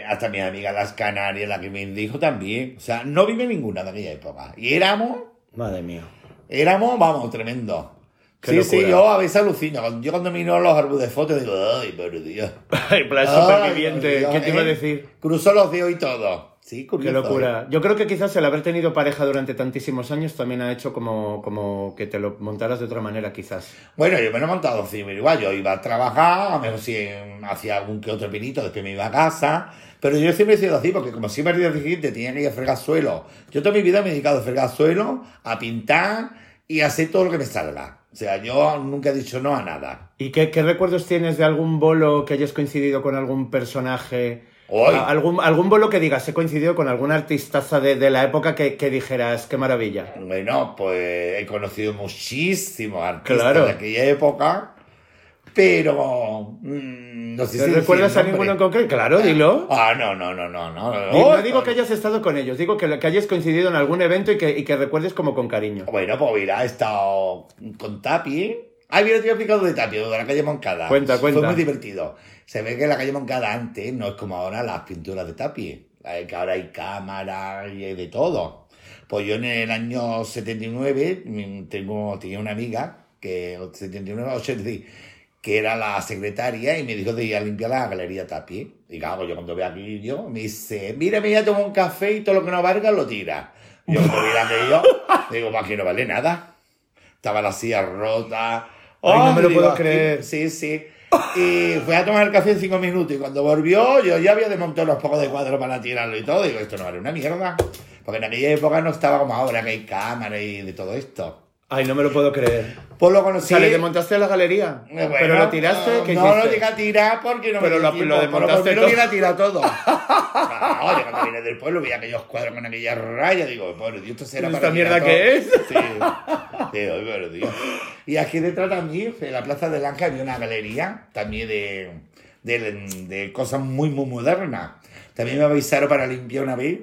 hasta mi amiga Las Canarias, la que me dijo también. O sea, no vive ninguna de aquella época. Y éramos, Madre mía. éramos, vamos, tremendo. Qué sí, locura. sí, yo a veces alucino. Yo cuando miro los álbumes de fotos digo, ay, por Dios. Ay, plan superviviente. Dios, ¿Qué te iba a ¿eh? decir? Cruzó los dedos y todo. Sí, curioso. Qué locura. Yo creo que quizás el haber tenido pareja durante tantísimos años también ha hecho como, como que te lo montaras de otra manera, quizás. Bueno, yo me lo he montado así, pero igual, yo iba a trabajar, a mejor sí hacía algún que otro pinito, después me iba a casa, pero yo siempre he sido así, porque como siempre día siguiente tenía que ir a fregar suelo, yo toda mi vida me he dedicado a fregar suelo, a pintar y a hacer todo lo que me salga. O sea, yo nunca he dicho no a nada. ¿Y qué, qué recuerdos tienes de algún bolo que hayas coincidido con algún personaje? Hoy. ¿Algún, algún bolo que digas, he coincidido con alguna artistaza de, de la época que, que dijeras, qué maravilla? Bueno, pues he conocido muchísimos artistas Claro. de aquella época, pero mm, no sé ¿Te si recuerdas a ninguno en concreto? Claro, dilo. Ah, no, no, no, no, no. No, no digo que hayas estado con ellos, digo que, que hayas coincidido en algún evento y que, y que recuerdes como con cariño. Bueno, pues mira, he estado con Tapi. Ay, mira, te he explicado de Tapi, de la calle Moncada. Cuenta, cuenta. Fue muy divertido. Se ve que la calle Moncada antes no es como ahora las pinturas de Tapi. Eh, Que ahora hay cámaras y hay de todo. Pues yo en el año 79 mm, tengo, tenía una amiga, que 79, 80, que era la secretaria y me dijo de ir a limpiar la galería Tapi. Y claro, yo cuando veo aquí, yo me dice, mira, me voy a tomar un café y todo lo que no valga lo tira. Y yo cuando vi aquello, digo, pues aquí no vale nada. Estaba la silla rota. Ay, no me lo digo, puedo creer. Sí, sí. Y fui a tomar el café en cinco minutos y cuando volvió yo ya había desmontado los pocos de cuadros para tirarlo y todo. Digo, esto no vale una mierda. Porque en aquella época no estaba como ahora que hay cámara y de todo esto. Ay, no me lo puedo creer. Pues lo O conocí. sea, le desmontaste la galería. Bueno, pero lo tiraste, no, ¿qué No hiciste? lo llegué a tirar porque no Pero me lo- dio lo tiempo, desmontaste pero todo. hubiera tirado todo. No, yo cuando vine del pueblo vi aquellos cuadros con aquella raya, digo, pobre Dios, esto será ¿Esta para mierda tirar qué todo. Sí, sí, Dios. Y aquí detrás también, en la Plaza del Ángel, había una galería también de, de, de cosas muy, muy modernas. También me avisaron para limpiar una vez.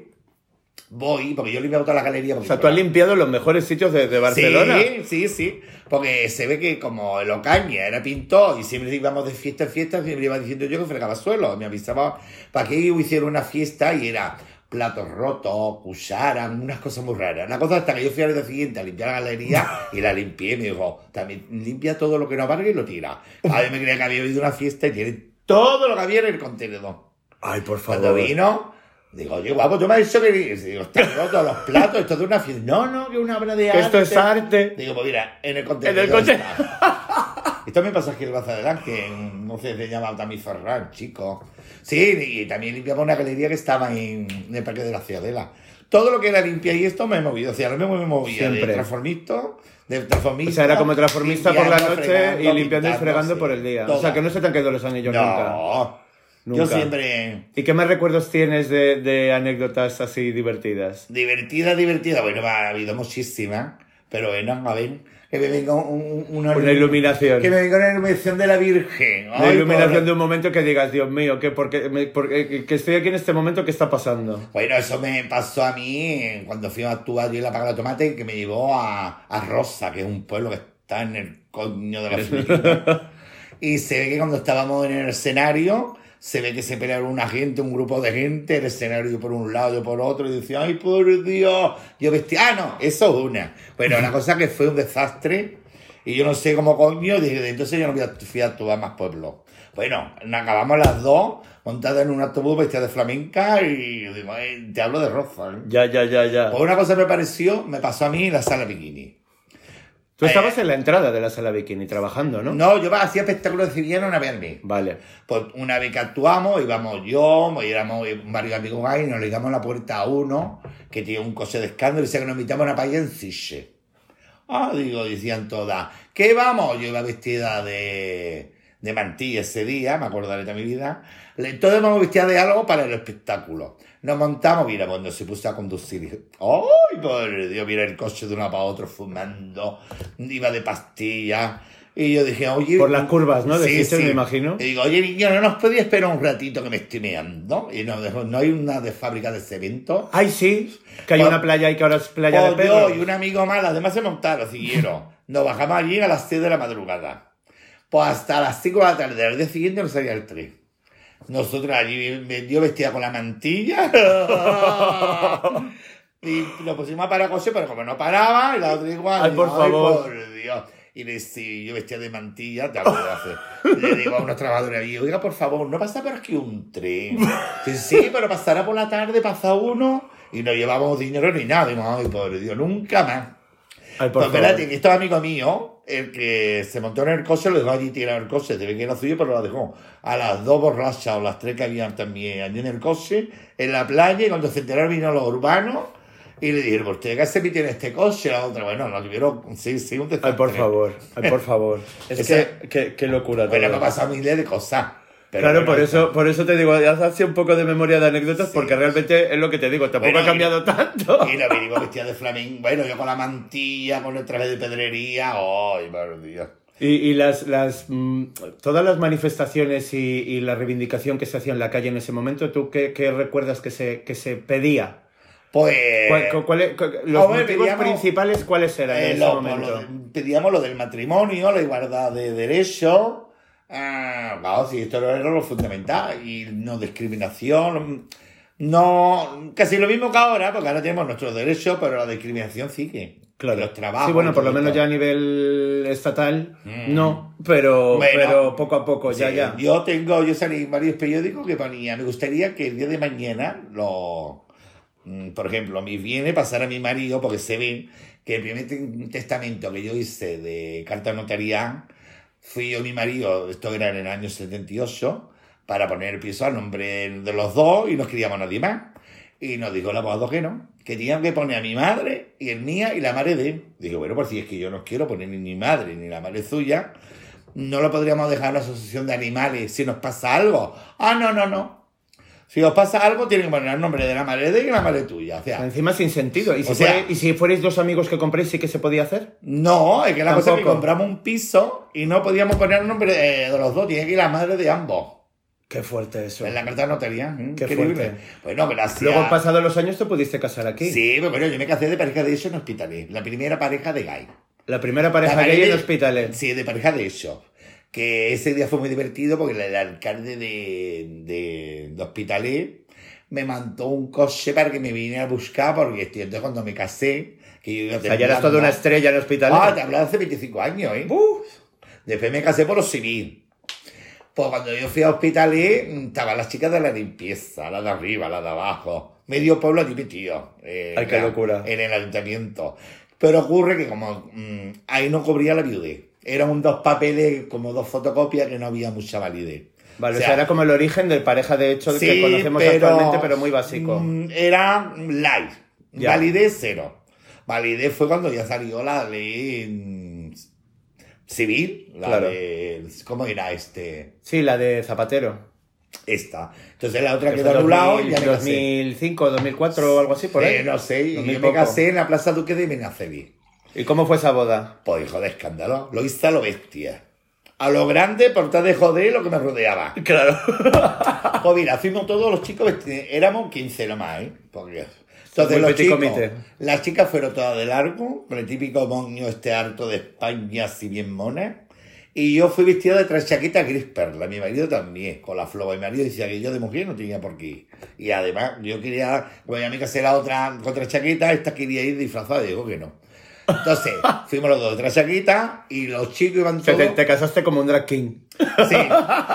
Voy, porque yo he limpiado toda la galería. O sea, tú has limpiado los mejores sitios de, de Barcelona. Sí, sí, sí. Porque se ve que como el Ocaña era pintor y siempre íbamos de fiesta en fiesta, siempre iba diciendo yo que fregaba suelo. Me avisaba para que hiciera una fiesta y era platos rotos, cucharas, unas cosas muy raras. La cosa hasta que yo fui al día siguiente a limpiar la galería y la limpié. Me dijo, también limpia todo lo que no valga y lo tira. A ver, me creía que había ido a una fiesta y tiene todo lo que había en el contenedor. Ay, por Cuando favor. vino, digo, oye, guapo, tú me has dicho que... Digo, están rotos los platos, esto es de una fiesta. No, no, que una obra de Que arte. esto es arte. Digo, pues mira, en el contenedor En el está. Esto me pasa aquí en el Baza del Ángel, no sé, se llama también Ferran, chico. Sí, y también limpiaba una galería que estaba en, en el Parque de la Ciudadela. Todo lo que era limpia y esto me he movido. O sea, no me movía de Siempre. transformista, de transformista. O sea, era como transformista por la noche fregando, y limpiando y fregando sí, por el día. O todo. sea, que no se te han quedado los anillos nunca. No, Nunca. yo siempre... ¿Y qué más recuerdos tienes de, de anécdotas así divertidas? Divertida, divertida. Bueno, ha habido muchísimas. Pero bueno, a ver, que me venga un- un- una, Una iluminación. Que me venga una iluminación de la Virgen. La Ay, iluminación por- de un momento que digas, Dios mío, que, porque, me- porque- que- que estoy aquí en este momento, ¿qué está pasando? Bueno, eso me pasó a mí cuando fui a actuar yo en la Paga de Tomate, que me llevó a, a Rosa, que es un pueblo que está en el coño de la Filipinas. y se ve que cuando estábamos en el escenario, se ve que se pelearon una gente, un grupo de gente, el escenario por un lado, yo por otro, y decía, ay, por Dios, yo vestía, ah, no, eso es una. Bueno, la cosa que fue un desastre, Y yo no sé cómo coño, dije, entonces yo no voy a, fui a actuar más pueblo. Bueno, acabamos las dos, montadas en un autobús vestida de flamenca y digo, "Eh, te hablo de roza. ¿eh?". Ya, ya, ya, ya. Pues una cosa me pareció, me pasó a mí en la sala bikini. Tú estabas en la entrada de la sala bikini trabajando, ¿no? No, yo hacía espectáculos de sevillano una vez al mes. Vale. Pues una vez que actuamos, íbamos yo, y éramos varios amigos ahí, nos le llegamos a la puerta a uno que tiene un coche de escándalo y dice que nos invitamos a una paella en Ciche. Ah, digo, decían todas, ¿qué vamos? Yo iba vestida de, de mantilla ese día, me acordaré de mi vida. Todos íbamos vestidas de algo para el espectáculo. Nos montamos, mira, cuando se puso a conducir, ¡ay, por Dios! Mira el coche de uno para otro fumando, iba de pastillas. Y yo dije, oye... Por las curvas, ¿no? De Ciche, me imagino. Y digo, oye, niño, ¿no nos podía esperar un ratito que me estoy meando? Y nos dejó, no hay una de fábrica de cemento. Ay, sí. Que hay una playa y que ahora es playa de yo perros. y un amigo más, además se montaron, siguieron. Nos bajamos allí a las 6 de la madrugada. Pues hasta las 5 de la tarde, al día siguiente nos salía el tren. Nosotros allí, yo vestida con la mantilla. y nos pusimos a parar coche, pero como no paraba, y la otra igual. Ay, y por favor. por Dios. Y le sí, yo vestía de mantilla, te. Le digo a unos trabajadores allí, oiga, por favor, no pasa por aquí un tren. Sí, sí, pero pasará por la tarde, pasa uno, y no llevábamos dinero ni nada. Digo, ay, por Dios, nunca más. Ay, por Pues espérate, que amigos míos, el que se montó en el coche, lo dejó allí tirado en el coche, se ve que era suyo, pero lo dejó a las dos borrachas o las tres que habían también allí en el coche, en la playa, y cuando se enteraron vino los urbanos, y le dijeron, ¿por qué se metió en este coche? La otra, bueno, no tuvieron, sí, sí, un desastre. Ay, por favor. Ay, por favor. Es que, qué, qué locura. Bueno, me ha pasado miles de cosas. Pero Claro, bueno, por eso, por eso te digo, haz así un poco de memoria de anécdotas, Sí. porque realmente es lo que te digo, tampoco Bueno, ha cambiado tanto. Y nos vinimos vestidas de flamenco, bueno, yo con la mantilla, con el traje de pedrería, ¡ay, por Dios! Y, y las, las, mm, todas las manifestaciones y, y la reivindicación que se hacía en la calle en ese momento, ¿tú qué, qué recuerdas que se, que se pedía? Pues... ¿Cuál- cu- cuál es- cu- los Hombre, motivos pedíamos- principales cuáles eran Eh, en ese lo- momento? lo de- pedíamos lo del matrimonio, la igualdad de derechos. Ah, claro, sí, esto era lo fundamental. Y no discriminación. No, casi lo mismo que ahora, porque ahora tenemos nuestros derechos, pero la discriminación sigue. Claro. Los trabajos. sí, bueno, por lo menos esto. ya a nivel estatal, Mm. no, pero, Bueno, pero poco a poco, ya, Sí, ya. Yo tengo, yo salí en varios periódicos que ponía, me gustaría que el día de mañana, lo, mm, por ejemplo, mis bienes pasar a mi marido, porque se ve que el primer te- testamento que yo hice de carta notarial, fui yo y mi marido, esto era en el año 78, para poner el piso a nombre de los dos y no queríamos nadie más. Y nos dijo el abogado que no, que tenían que poner a mi madre y el mía y la madre de él. Digo, bueno, pues si es que yo no quiero poner ni mi madre ni la madre suya, no lo podríamos dejar a la asociación de animales si nos pasa algo. Ah, no, no, no. Si os pasa algo, tienen que poner el nombre de la madre de él y la madre tuya. O sea, Encima sin sentido. ¿Y si, O sea- fuere- ¿Y si fuerais dos amigos que compréis, sí que se podía hacer? no, es que la cosa es que Tampoco. compramos un piso y no podíamos poner el nombre de, de los dos, tiene que ir la madre de ambos. Qué fuerte eso. En la carta de notaría. ¿eh? Qué Increíble. fuerte. Bueno, gracias. Luego, pasados los años, te pudiste casar aquí. Sí, pero bueno, yo me casé de pareja de hecho en hospitales. La primera pareja de gay. La primera pareja La gay pareja- en hospitales. Sí, de pareja de hecho. Que ese día fue muy divertido porque el, alcalde de, de, de Hospitalet me mandó un coche para que me viniera a buscar porque estoy- entonces cuando me casé, que yo iba O sea, ya eras toda una estrella en hospitales. Ah, te hablaba hace 25 años, ¿eh? Uf. Después me casé por lo civil. Pues cuando yo fui a Hospitalet, estaban las chicas de la limpieza, la de arriba, la de abajo. Medio pueblo allí metido. eh, Ay, qué locura. En el ayuntamiento. Pero ocurre que como mm, ahí no cubría la viudez. Eran un dos papeles, como dos fotocopias que no había mucha validez. Vale, o sea, era como el origen del pareja de hecho que conocemos pero, actualmente, pero muy básico. mm, Era light. Ya. Validez cero. Validez fue cuando ya salió la ley mm, civil. La Claro. de. ¿Cómo era este? Sí, la de Zapatero. Esta. Entonces la otra Que quedó fue anulado y 2000, ya me casé. 2005, 2004 o algo así, por ahí. Eh, no sé, y 2000 yo me casé en la Plaza Duque de Benacevi. ¿Y cómo fue esa boda? Pues hijo de escándalo. Lo hice a lo bestia. A lo grande por tal de joder lo que me rodeaba. Claro. Pues mira, fuimos todos los chicos, vesti- éramos 15 nomás, ¿eh? Porque... Muy Entonces los chicos, comité. las chicas fueron todas de largo, con el típico moño este harto de España, así bien mona. Y yo fui vestida de tres chaquetas gris perla, mi marido también, con la flor. Mi marido decía que yo de mujer no tenía por qué ir. Y además, yo quería, como ya me casé la otra con otra chaqueta, esta quería ir disfrazada, y digo que no. Entonces, fuimos los dos de trasaquita y los chicos iban todos... te, te casaste como un drag king. Sí.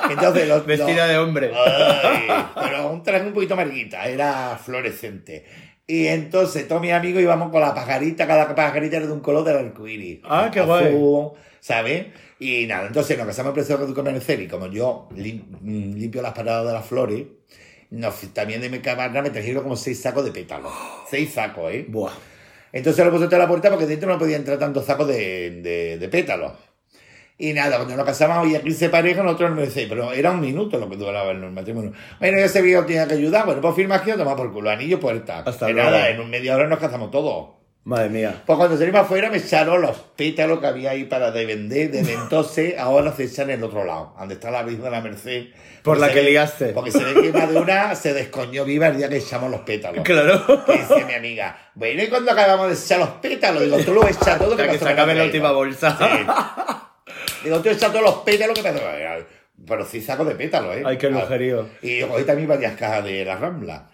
Entonces, los, Vestida los- de hombre. Ay, pero un traje un poquito amarguita, era fluorescente. Y entonces todos mis amigos íbamos con la pajarita, cada pajarita era de un color del arcoíris. Ah, qué guay. Azul, ¿sabes? Y nada, entonces nos casamos en precio de comercial y como yo mm, limpio las paradas de las flores, nos, también de mi camarada me trajeron como seis sacos de pétalos. Seis sacos, ¿eh? Buah. Entonces lo puse en la puerta porque dentro no podía entrar tantos sacos de, de, de pétalos. Y nada, cuando nos casamos había 15 parejas, nosotros no sé, pero era un minuto lo que duraba el matrimonio. Bueno, ya sabía que tenía que ayudar, bueno, pues firma aquí, toma por culo, anillo, puerta. Hasta Y luego. nada, en un media hora nos casamos todos. Madre mía. Pues cuando salimos afuera me echaron los pétalos que había ahí para de vender, desde entonces ahora se echan en el otro lado, donde está la Virgen de la Merced. Por la que ve- liaste. Porque se ve que más de una se descoñó viva el día que echamos los pétalos. Claro. Que dice mi amiga, bueno, y cuando acabamos de echar los pétalos, digo, tú lo echas todo sea, que pasó se acabe la última traído". bolsa. Sí. Digo, tú echas todos los pétalos que me. Pero sí saco de pétalos, ¿eh? Ay, qué lujerío. Y cogí también varias cajas de la Rambla.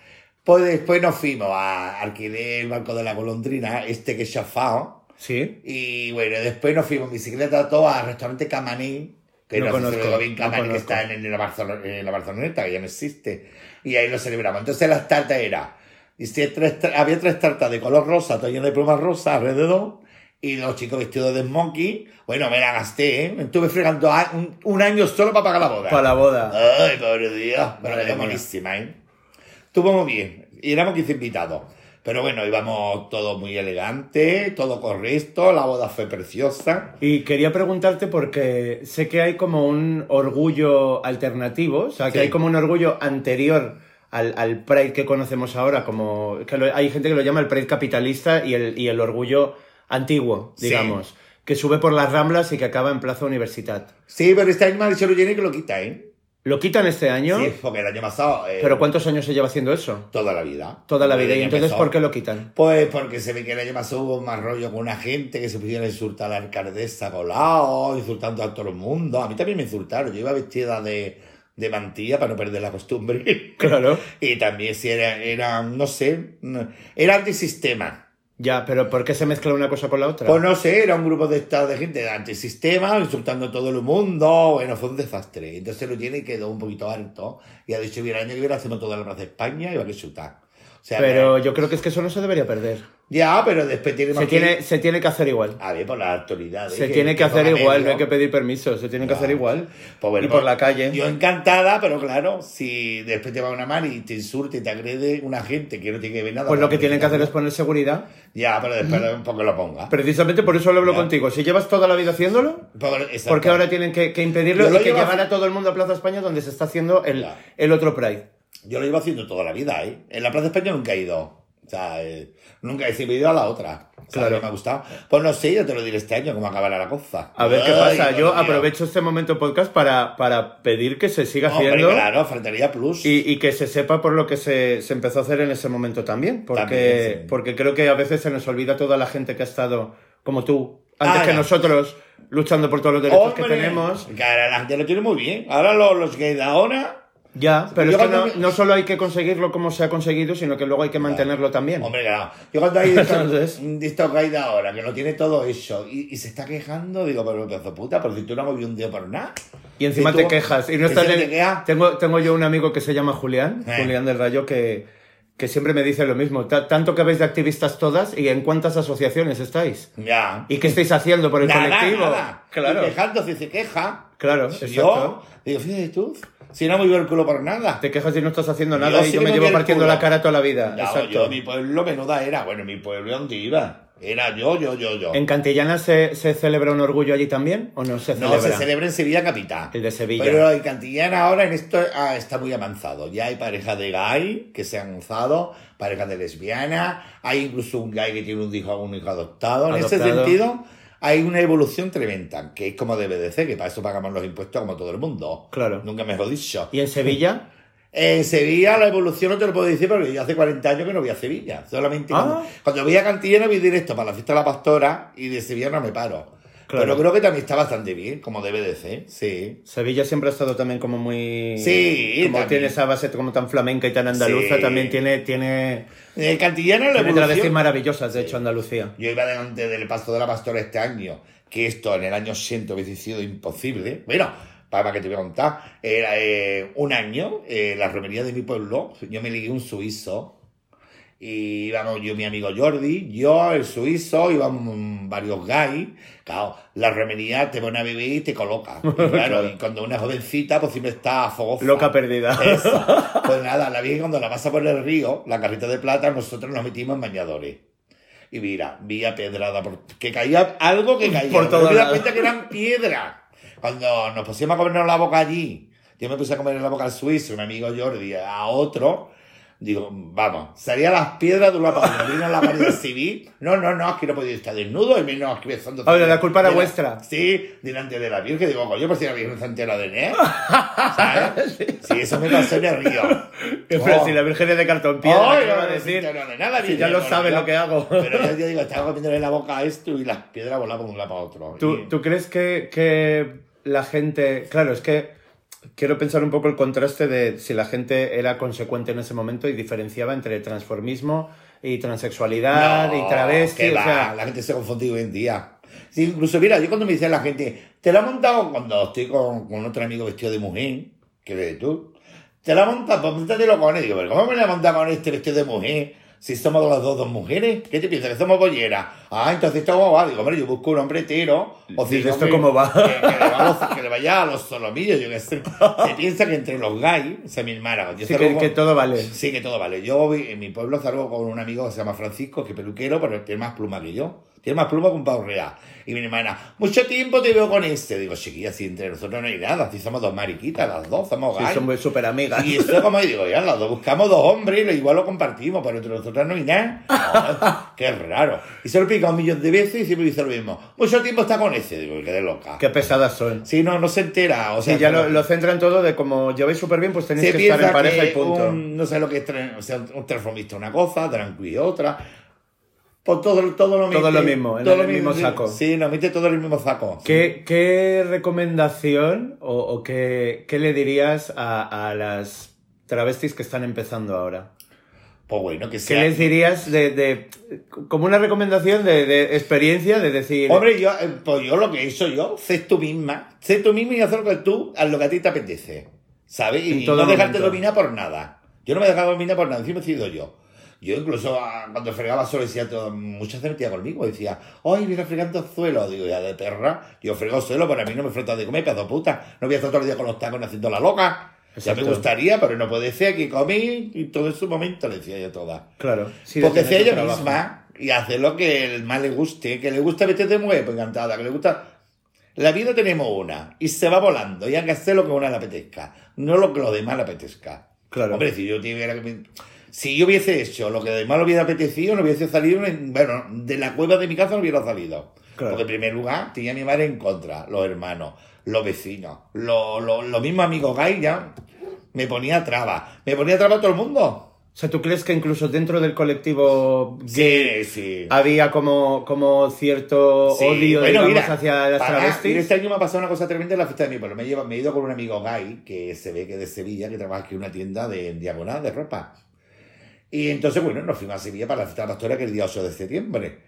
Pues después nos fuimos a alquiler el Banco de la Golondrina, este que es chafao. Sí. Y bueno, después nos fuimos en bicicleta todo al restaurante Camaní, que No no, conozco, lo digo bien no Camaní, que conozco. está en, la Barcelona, en la Barceloneta, que ya no existe. Y ahí lo celebramos. Entonces las tartas era, y si tres, había tres tartas de color rosa, todo lleno de plumas rosas alrededor, y los chicos vestidos de monkey. Bueno, me la gasté, ¿eh? Me estuve fregando un, un año solo para pagar la boda. Para la boda. Ay, pobre Dios. Pero quedó buenísima, ¿eh? Estuvo bien. Y éramos 15 invitados. Pero bueno, íbamos todo muy elegante, todo correcto, la boda fue preciosa. Y quería preguntarte porque sé que hay como un orgullo alternativo, o sea, que Sí. hay como un orgullo anterior al, al Pride que conocemos ahora, como que lo- hay gente que lo llama el Pride capitalista y el, y el orgullo antiguo, Sí. digamos, que sube por las Ramblas y que acaba en Plaza Universitat. Sí, pero este año me ha dicho Eugenia que lo quita, ¿eh? ¿Lo quitan este año? Sí, porque el año pasado... eh, ¿Pero cuántos años se lleva haciendo eso? Toda la vida. Toda la vida. ¿Y entonces empezó. por qué lo quitan? Pues porque se ve que el año pasado hubo más rollo con una gente que se pusieron a insultar a la alcaldesa Colau, insultando a todo el mundo. A mí también me insultaron. Yo iba vestida de, de mantilla para no perder la costumbre. Claro. y también si era, era, no sé, era antisistema. Ya, pero ¿por qué se mezcla una cosa con la otra? Pues no sé, era un grupo de estado de gente de antisistema, insultando a todo el mundo. Bueno, fue un desastre. Entonces lo tiene y quedó un poquito harto. Y ha dicho, mira, el año que viene hacemos toda la plaza de España y va a. O sea, Pero yo creo que es que eso no se debería perder. Ya, pero después tiene Se tiene, se tiene que hacer igual. A ver, por las autoridades. Se tiene que hacer igual, medio. no hay que pedir permiso, se tiene que hacer igual. Pues bueno, y por pues, la calle. Yo encantada, pero claro, si después te va una mano y te insulta y te agrede una gente que no tiene que ver nada. Pues lo que tienen que hacer es poner seguridad. Ya, pero después un poco lo ponga. Precisamente por eso lo hablo Ya. contigo. Si llevas toda la vida haciéndolo, Pero- exacto. ¿por qué ahora tienen que, que impedirlo y que llevar hace- a todo el mundo a Plaza España donde se está haciendo el, Ya. el otro Pride? Yo lo llevo haciendo toda la vida, ¿eh? En la Plaza España nunca he ido. O sea, eh, nunca he ido a la otra. O sea, Claro. que me ha gustado. Pues no sé, yo te lo diré este año, cómo acabará la cosa. A ver qué pasa. Yo aprovecho este momento podcast para, para pedir que se siga Hombre, haciendo claro, faltaría plus. y, y que se sepa por lo que se, se empezó a hacer en ese momento también. Porque, También, sí. porque creo que a veces se nos olvida toda la gente que ha estado, como tú, antes Ah, que nosotros, luchando por todos los derechos que tenemos. Ahora la gente lo tiene muy bien. Ahora los, los gays de ahora Ya, pero Yo es que no, me- no solo hay que conseguirlo como se ha conseguido, sino que luego hay que mantenerlo también. Hombre, claro. Yo cuando hay estos, Entonces- de ahora, que lo tiene todo hecho, y, y se está quejando, digo, pero pedazo puta, pero si tú no has movido un día por nada. Y encima Si te tú- quejas. Y no estás en- te queja. tengo, tengo yo un amigo que se llama Julián, Eh. Julián del Rayo, que, que siempre me dice lo mismo. Ta- Tanto que veis de activistas todas y en cuántas asociaciones estáis. Ya. ¿Y qué estáis haciendo por el nada, colectivo? nada. Claro, Y quejándose, se queja. claro, Yo, exacto. digo, fíjate tú, si no he movido el culo por nada. Te quejas y no estás haciendo Yo nada y sí yo me me llevo partiendo la cara toda la vida. Ya, exacto. yo, mi pueblo menuda era. Bueno, mi pueblo, ¿dónde iba? Era yo, yo, yo, yo. ¿En Cantillana se, se celebra un orgullo allí también? ¿O no se No, celebra? se celebra en Sevilla capital. El de Sevilla. Pero en Cantillana ahora en esto ah, está muy avanzado. Ya hay parejas de gay que se han lanzado, parejas de lesbiana, hay incluso un gay que tiene un hijo, un hijo adoptado. En ese Adoptado. sentido, hay una evolución tremenda, que es como debe de ser, que para eso pagamos los impuestos como todo el mundo. Claro. Nunca mejor dicho. ¿Y en Sevilla? En Sevilla la evolución no te lo puedo decir porque yo hace 40 años que no voy a Sevilla. Solamente Ah. cuando, cuando voy a Cantillana voy directo para la fiesta de la pastora y de Sevilla no me paro. Claro. Pero creo que también está bastante bien, como debe de ser. Sí. Sevilla siempre ha estado también como muy... Sí, Como también. tiene esa base como tan flamenca y tan andaluza, Sí. también tiene, tiene, El cantillano la tiene evolución. maravillosas, de hecho, Andalucía. Yo iba delante del paso de la pastora este año, que esto en el año 100 hubiese sido imposible. Bueno, para que te voy a contar, era eh, un año, eh, la romería de mi pueblo, yo me ligué un suizo. Y íbamos yo, mi amigo Jordi, yo, el suizo, íbamos varios guys. Claro, la romería te pone a beber y te coloca. Y claro, y cuando una jovencita, pues siempre está fogosa. Loca perdida. Eso. Pues nada, la vi cuando la pasa por el río, la carrita de plata, nosotros nos metimos en bañadores. Y mira, vi a pedrada, por- que caía algo que caía. Por di lados. cuenta que eran piedras. Cuando nos pusimos a comernos la boca allí, yo me puse a comer la boca al suizo, un amigo Jordi, a otro, digo, vamos, salía las piedras de una para vino a la Guardia Civil. No, no, no, que no podía estar desnudo, y menos que besando. Ahora, la culpa era de vuestra. Sí, delante de la Virgen, digo, coño, pues si la Virgen se entera de él, ¿sabes? Sí, eso me pasó en el río. Pero Oh. si la Virgen es de cartón piedra, Ay, ¿qué no, va a decir? no, no, nada, Si bien, ya lo no, sabe no, lo que hago. Pero yo, yo digo, estaba comiéndole la boca a esto y las piedras volaban de un lado para otro. ¿Tú, Y- tú crees que, que la gente... Claro, es que quiero pensar un poco el contraste de si la gente era consecuente en ese momento y diferenciaba entre transformismo y transexualidad No, y travesti. que o sea, la gente se confunde hoy en día. Sí, incluso, mira, yo cuando me dice la gente, te la ha montado cuando estoy con, con otro amigo vestido de mujer, que eres tú, te la ha montado, pues montatelo con él. Digo, pero ¿cómo me la ha montado con este vestido de mujer? Si somos las dos, dos mujeres, ¿qué te piensas? ¿Que somos bolleras? Ah, entonces esto cómo va. Digo, hombre, yo busco un hombre hetero. O si ¿esto cómo va? Que, que le va los- que le vaya a los solomillos, yo qué sé. Se piensa que entre los gays, o sea, mi hermana, yo sí, que, con- que todo vale. Sí, que todo vale. Yo en mi pueblo salgo con un amigo que se llama Francisco, que es peluquero, pero tiene más pluma que yo. Tiene más pluma que un pavo real. Y mi hermana, mucho tiempo te veo con este. Digo, chiquilla, si entre nosotros no hay nada, si somos dos mariquitas, las dos, somos Sí, gays. son súper amigas. Y eso como digo, ya, las dos buscamos dos hombres igual lo compartimos, pero entre nosotras no hay nada. Oh, qué raro. Y se lo pica un millón de veces y siempre dice lo mismo. Mucho tiempo está con ese. Digo, que quedé loca. Qué pesadas son. Sí, no, no se entera. O sea, Sí, ya lo, lo centran todo de como lleváis súper bien, pues tenéis se que estar en pareja que y punto. un- no sé lo que es o sea, un transformista una cosa, tranqui otra. Pues todo, todo lo Todo mete- lo mismo, en todo el lo mismo saco. Sí, nos mete todo en el mismo saco. ¿Qué, qué recomendación o, o qué, qué le dirías a, a las travestis que están empezando ahora? Pues bueno, que ¿Qué sea. les dirías de, de- como una recomendación de, de experiencia de decir Hombre, yo, eh, pues yo lo que he hecho yo, sé tú misma. Sé tú misma y hacer lo que tú, a lo que a ti te apetece. ¿Sabes? Y todo no dejarte dominar por nada. Yo no me he dejado dominar por nada, encima he sido yo. Yo incluso ah, cuando fregaba solo decía todo, mucha gente metía conmigo, decía, ay, mira fregando el suelo. Digo, ya de perra, yo frego suelo, pero a mí no me falta de comer, pedazo puta. No voy a estar todo el día con los tacones haciendo la loca. Ya me Exacto. gustaría, pero no puede ser que comí y todo en su momento, le decía yo toda. claro, sí, Porque sea ella trabajo. misma y hacer lo que el más le guste, que le gusta de mujer, pues encantada, que le gusta. La vida tenemos una y se va volando y hay que hacer lo que a una le apetezca, no lo que los demás le apetezca. Claro. Hombre, si yo tuviera que Si yo hubiese hecho lo que a los demás le hubiera apetecido, no hubiese salido, en- bueno, de la cueva de mi casa no hubiera salido. Claro. Porque en primer lugar tenía a mi madre en contra, los hermanos, los vecinos, los, los, los mismos amigos gay ya me ponía trabas, me ponía trabas todo el mundo. O sea, ¿tú crees que incluso dentro del colectivo gay Sí, sí. había como, como cierto Sí, odio bueno, digamos, mira, hacia las para- travestis? mira, este año me ha pasado una cosa tremenda en la fiesta de mi pueblo. Me, lleva- me he ido con un amigo gay, que se ve que es de Sevilla, que trabaja aquí en una tienda de en diagonal de ropa. Y entonces, bueno, nos fuimos a Sevilla para la fiesta pastora, que el día 8 de septiembre.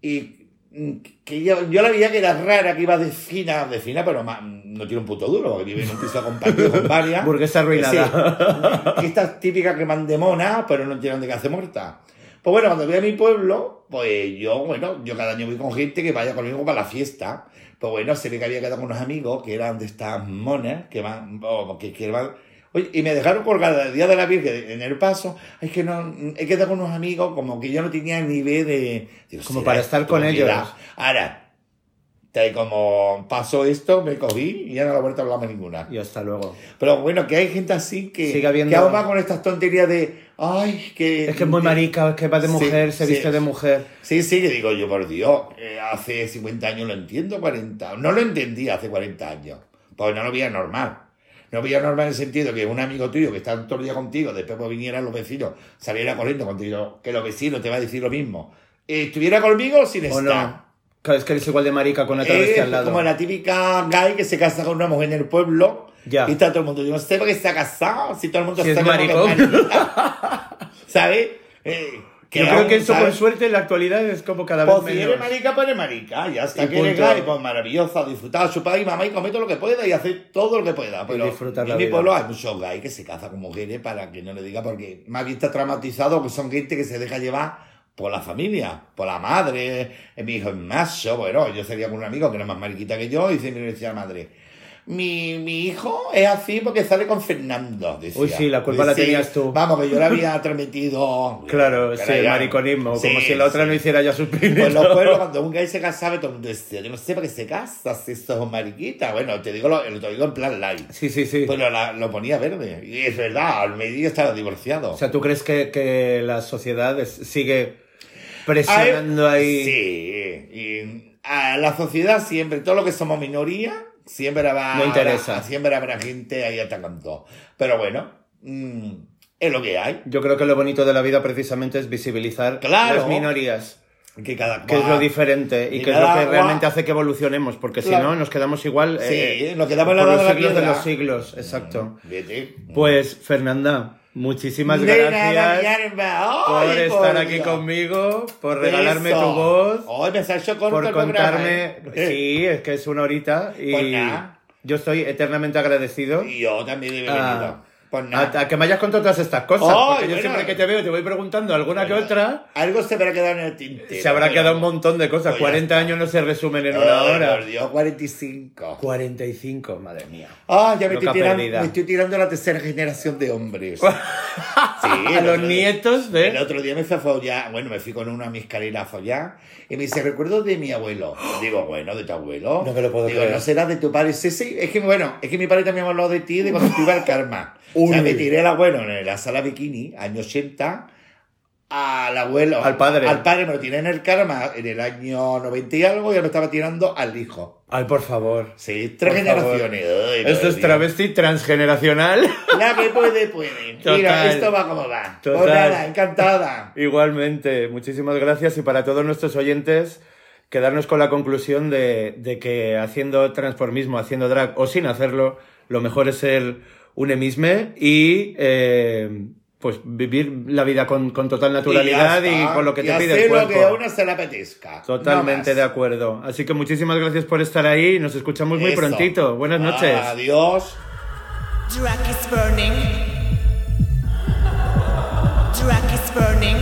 Y mm, que yo, yo la veía que era rara, que iba de fina, de fina, pero ma- no tiene un puto duro, porque vive en un piso compartido con varias. Burguesa arruinada. Sí. Esta típica que man de mona, pero no tienen de qué hacer muerta. Pues bueno, cuando voy a mi pueblo, pues yo, bueno, yo cada año voy con gente que vaya conmigo para la fiesta. Pues bueno, se ve que había quedado con unos amigos que eran de estas monas, que van, o que, que van. Oye, y me dejaron colgada el día de la Virgen en el paso. Es que no, he quedado con unos amigos como que yo no tenía ni idea de. Digo, Como ¿será para estar con ellos. Ahora, te- como pasó esto, me cogí y ya no la he vuelto a hablarme ninguna. Y hasta luego. Pero bueno, que hay gente así que, Sigue habiendo- que aún va con estas tonterías de, ay, que... Es que es muy marica, es que va de Sí, mujer, se sí. viste de mujer. Sí, sí, que digo yo, por Dios, eh, hace 50 años lo entiendo, 40. No lo entendía hace 40 años, porque no lo veía normal. No veía normal en el sentido que un amigo tuyo que está todo el día contigo, después pues vinieran los vecinos, saliera corriendo contigo, que los vecinos te va a decir lo mismo. Eh, estuviera conmigo sin ¿O estar. no? Claro, es que eres igual de marica con la travesti Es al lado. como la típica gay que se casa con una mujer en el pueblo. Ya. Y está todo el mundo. Yo no sé por qué ha casado. Si todo el mundo Si es sabe que maricón. ¿Sabes? Eh, Yo creo que eso, por suerte, en la actualidad es como cada vez Pues si menos. eres marica, pues eres marica. Y hasta Y que eres punto. gay, pues maravillosa, disfrutar, chupar y mamá y comer todo lo que pueda y hacer todo lo que pueda. Pero disfrutar la en mi pueblo hay muchos gays que se casan con mujeres para que no le diga, porque más bien está traumatizado, que son gente que se deja llevar por la familia, por la madre. Eh, Mi hijo es macho, bueno, yo sería con un amigo que era más mariquita que yo, y dice mi decía la madre. Mi, mi hijo es así porque sale con Fernando. Decía. Uy, sí, la culpa la tenías tú. Vamos, que yo le había transmitido. Claro, sí, el mariconismo. Sí, como si la otra sí. no hiciera ya sus Pues los pueblos, cuando un gay se casaba, todo el mundo decía, yo no sé para qué se casa, si esto es un mariquita. Bueno, te digo, lo, te lo digo en plan light. Sí, sí, sí. Pero la- lo ponía verde. Y es verdad, al medio estaba divorciado. O sea, ¿tú crees que, que la sociedad es- sigue presionando ahí? Sí. Y a la sociedad siempre, todo lo que somos minoría, siempre No interesa. siempre habrá gente ahí atacando. Pero bueno, mm, es lo que hay. Yo creo que lo bonito de la vida precisamente es visibilizar Claro. las minorías, Que cada que es lo diferente y Y que es lo que realmente hace que evolucionemos, porque si no nos quedamos igual Sí, eh, nos quedamos en la los de la siglos de los siglos, exacto. Vete. Pues Fernanda, muchísimas De gracias alma. Ay, por estar por aquí Dios. conmigo, por regalarme Eso. tu voz, Hoy me corto por el contarme. ¿eh? Sí, es que es una horita y yo estoy eternamente agradecido. Y yo también he venido. Ah, Pues A, nada. a que me hayas contado todas estas cosas, porque yo siempre que te veo te voy preguntando alguna que otra. Algo se habrá quedado en el tintero. Se habrá pero- quedado un montón de cosas. Pues ya 40 está. años no se resumen en una hora. Por Dios, 45. 45, madre mía. Ah, ya me estoy, tirando, me estoy tirando a la tercera generación de hombres. Sí, a el los nietos, El ¿ves? otro día me fui a follar, bueno, me fui con una a mi escalera a follar y me dice, recuerdo de mi abuelo. Digo, bueno, de tu abuelo. No me lo puedo Digo, creer. no será de tu padre. Sí, sí, es que bueno, es que mi padre también me habló de ti de cuando ibas al Karma. O sea, me tiré el abuelo en la sala bikini, año 80, al abuelo. Al padre. Al padre me lo tiré en el Karma en el año 90 y algo ya me estaba tirando al hijo. Ay, por favor. Sí, tres Por generaciones. Ay, Esto es travesti transgeneracional. La que puede, puede. Mira, Total. esto va como va. Total. Pues nada, encantada. Igualmente, muchísimas gracias y para todos nuestros oyentes, quedarnos con la conclusión de, de que haciendo transformismo, haciendo drag o sin hacerlo, lo mejor es ser un emisme y eh, pues vivir la vida con, con total naturalidad Y y, con lo que Y te pide hacer el cuerpo. lo que a una se le apetezca. Totalmente No de acuerdo. Así que muchísimas gracias por estar ahí. Nos escuchamos muy Eso. prontito. Buenas noches. Adiós. Drag is burning. Drag is burning.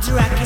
Drag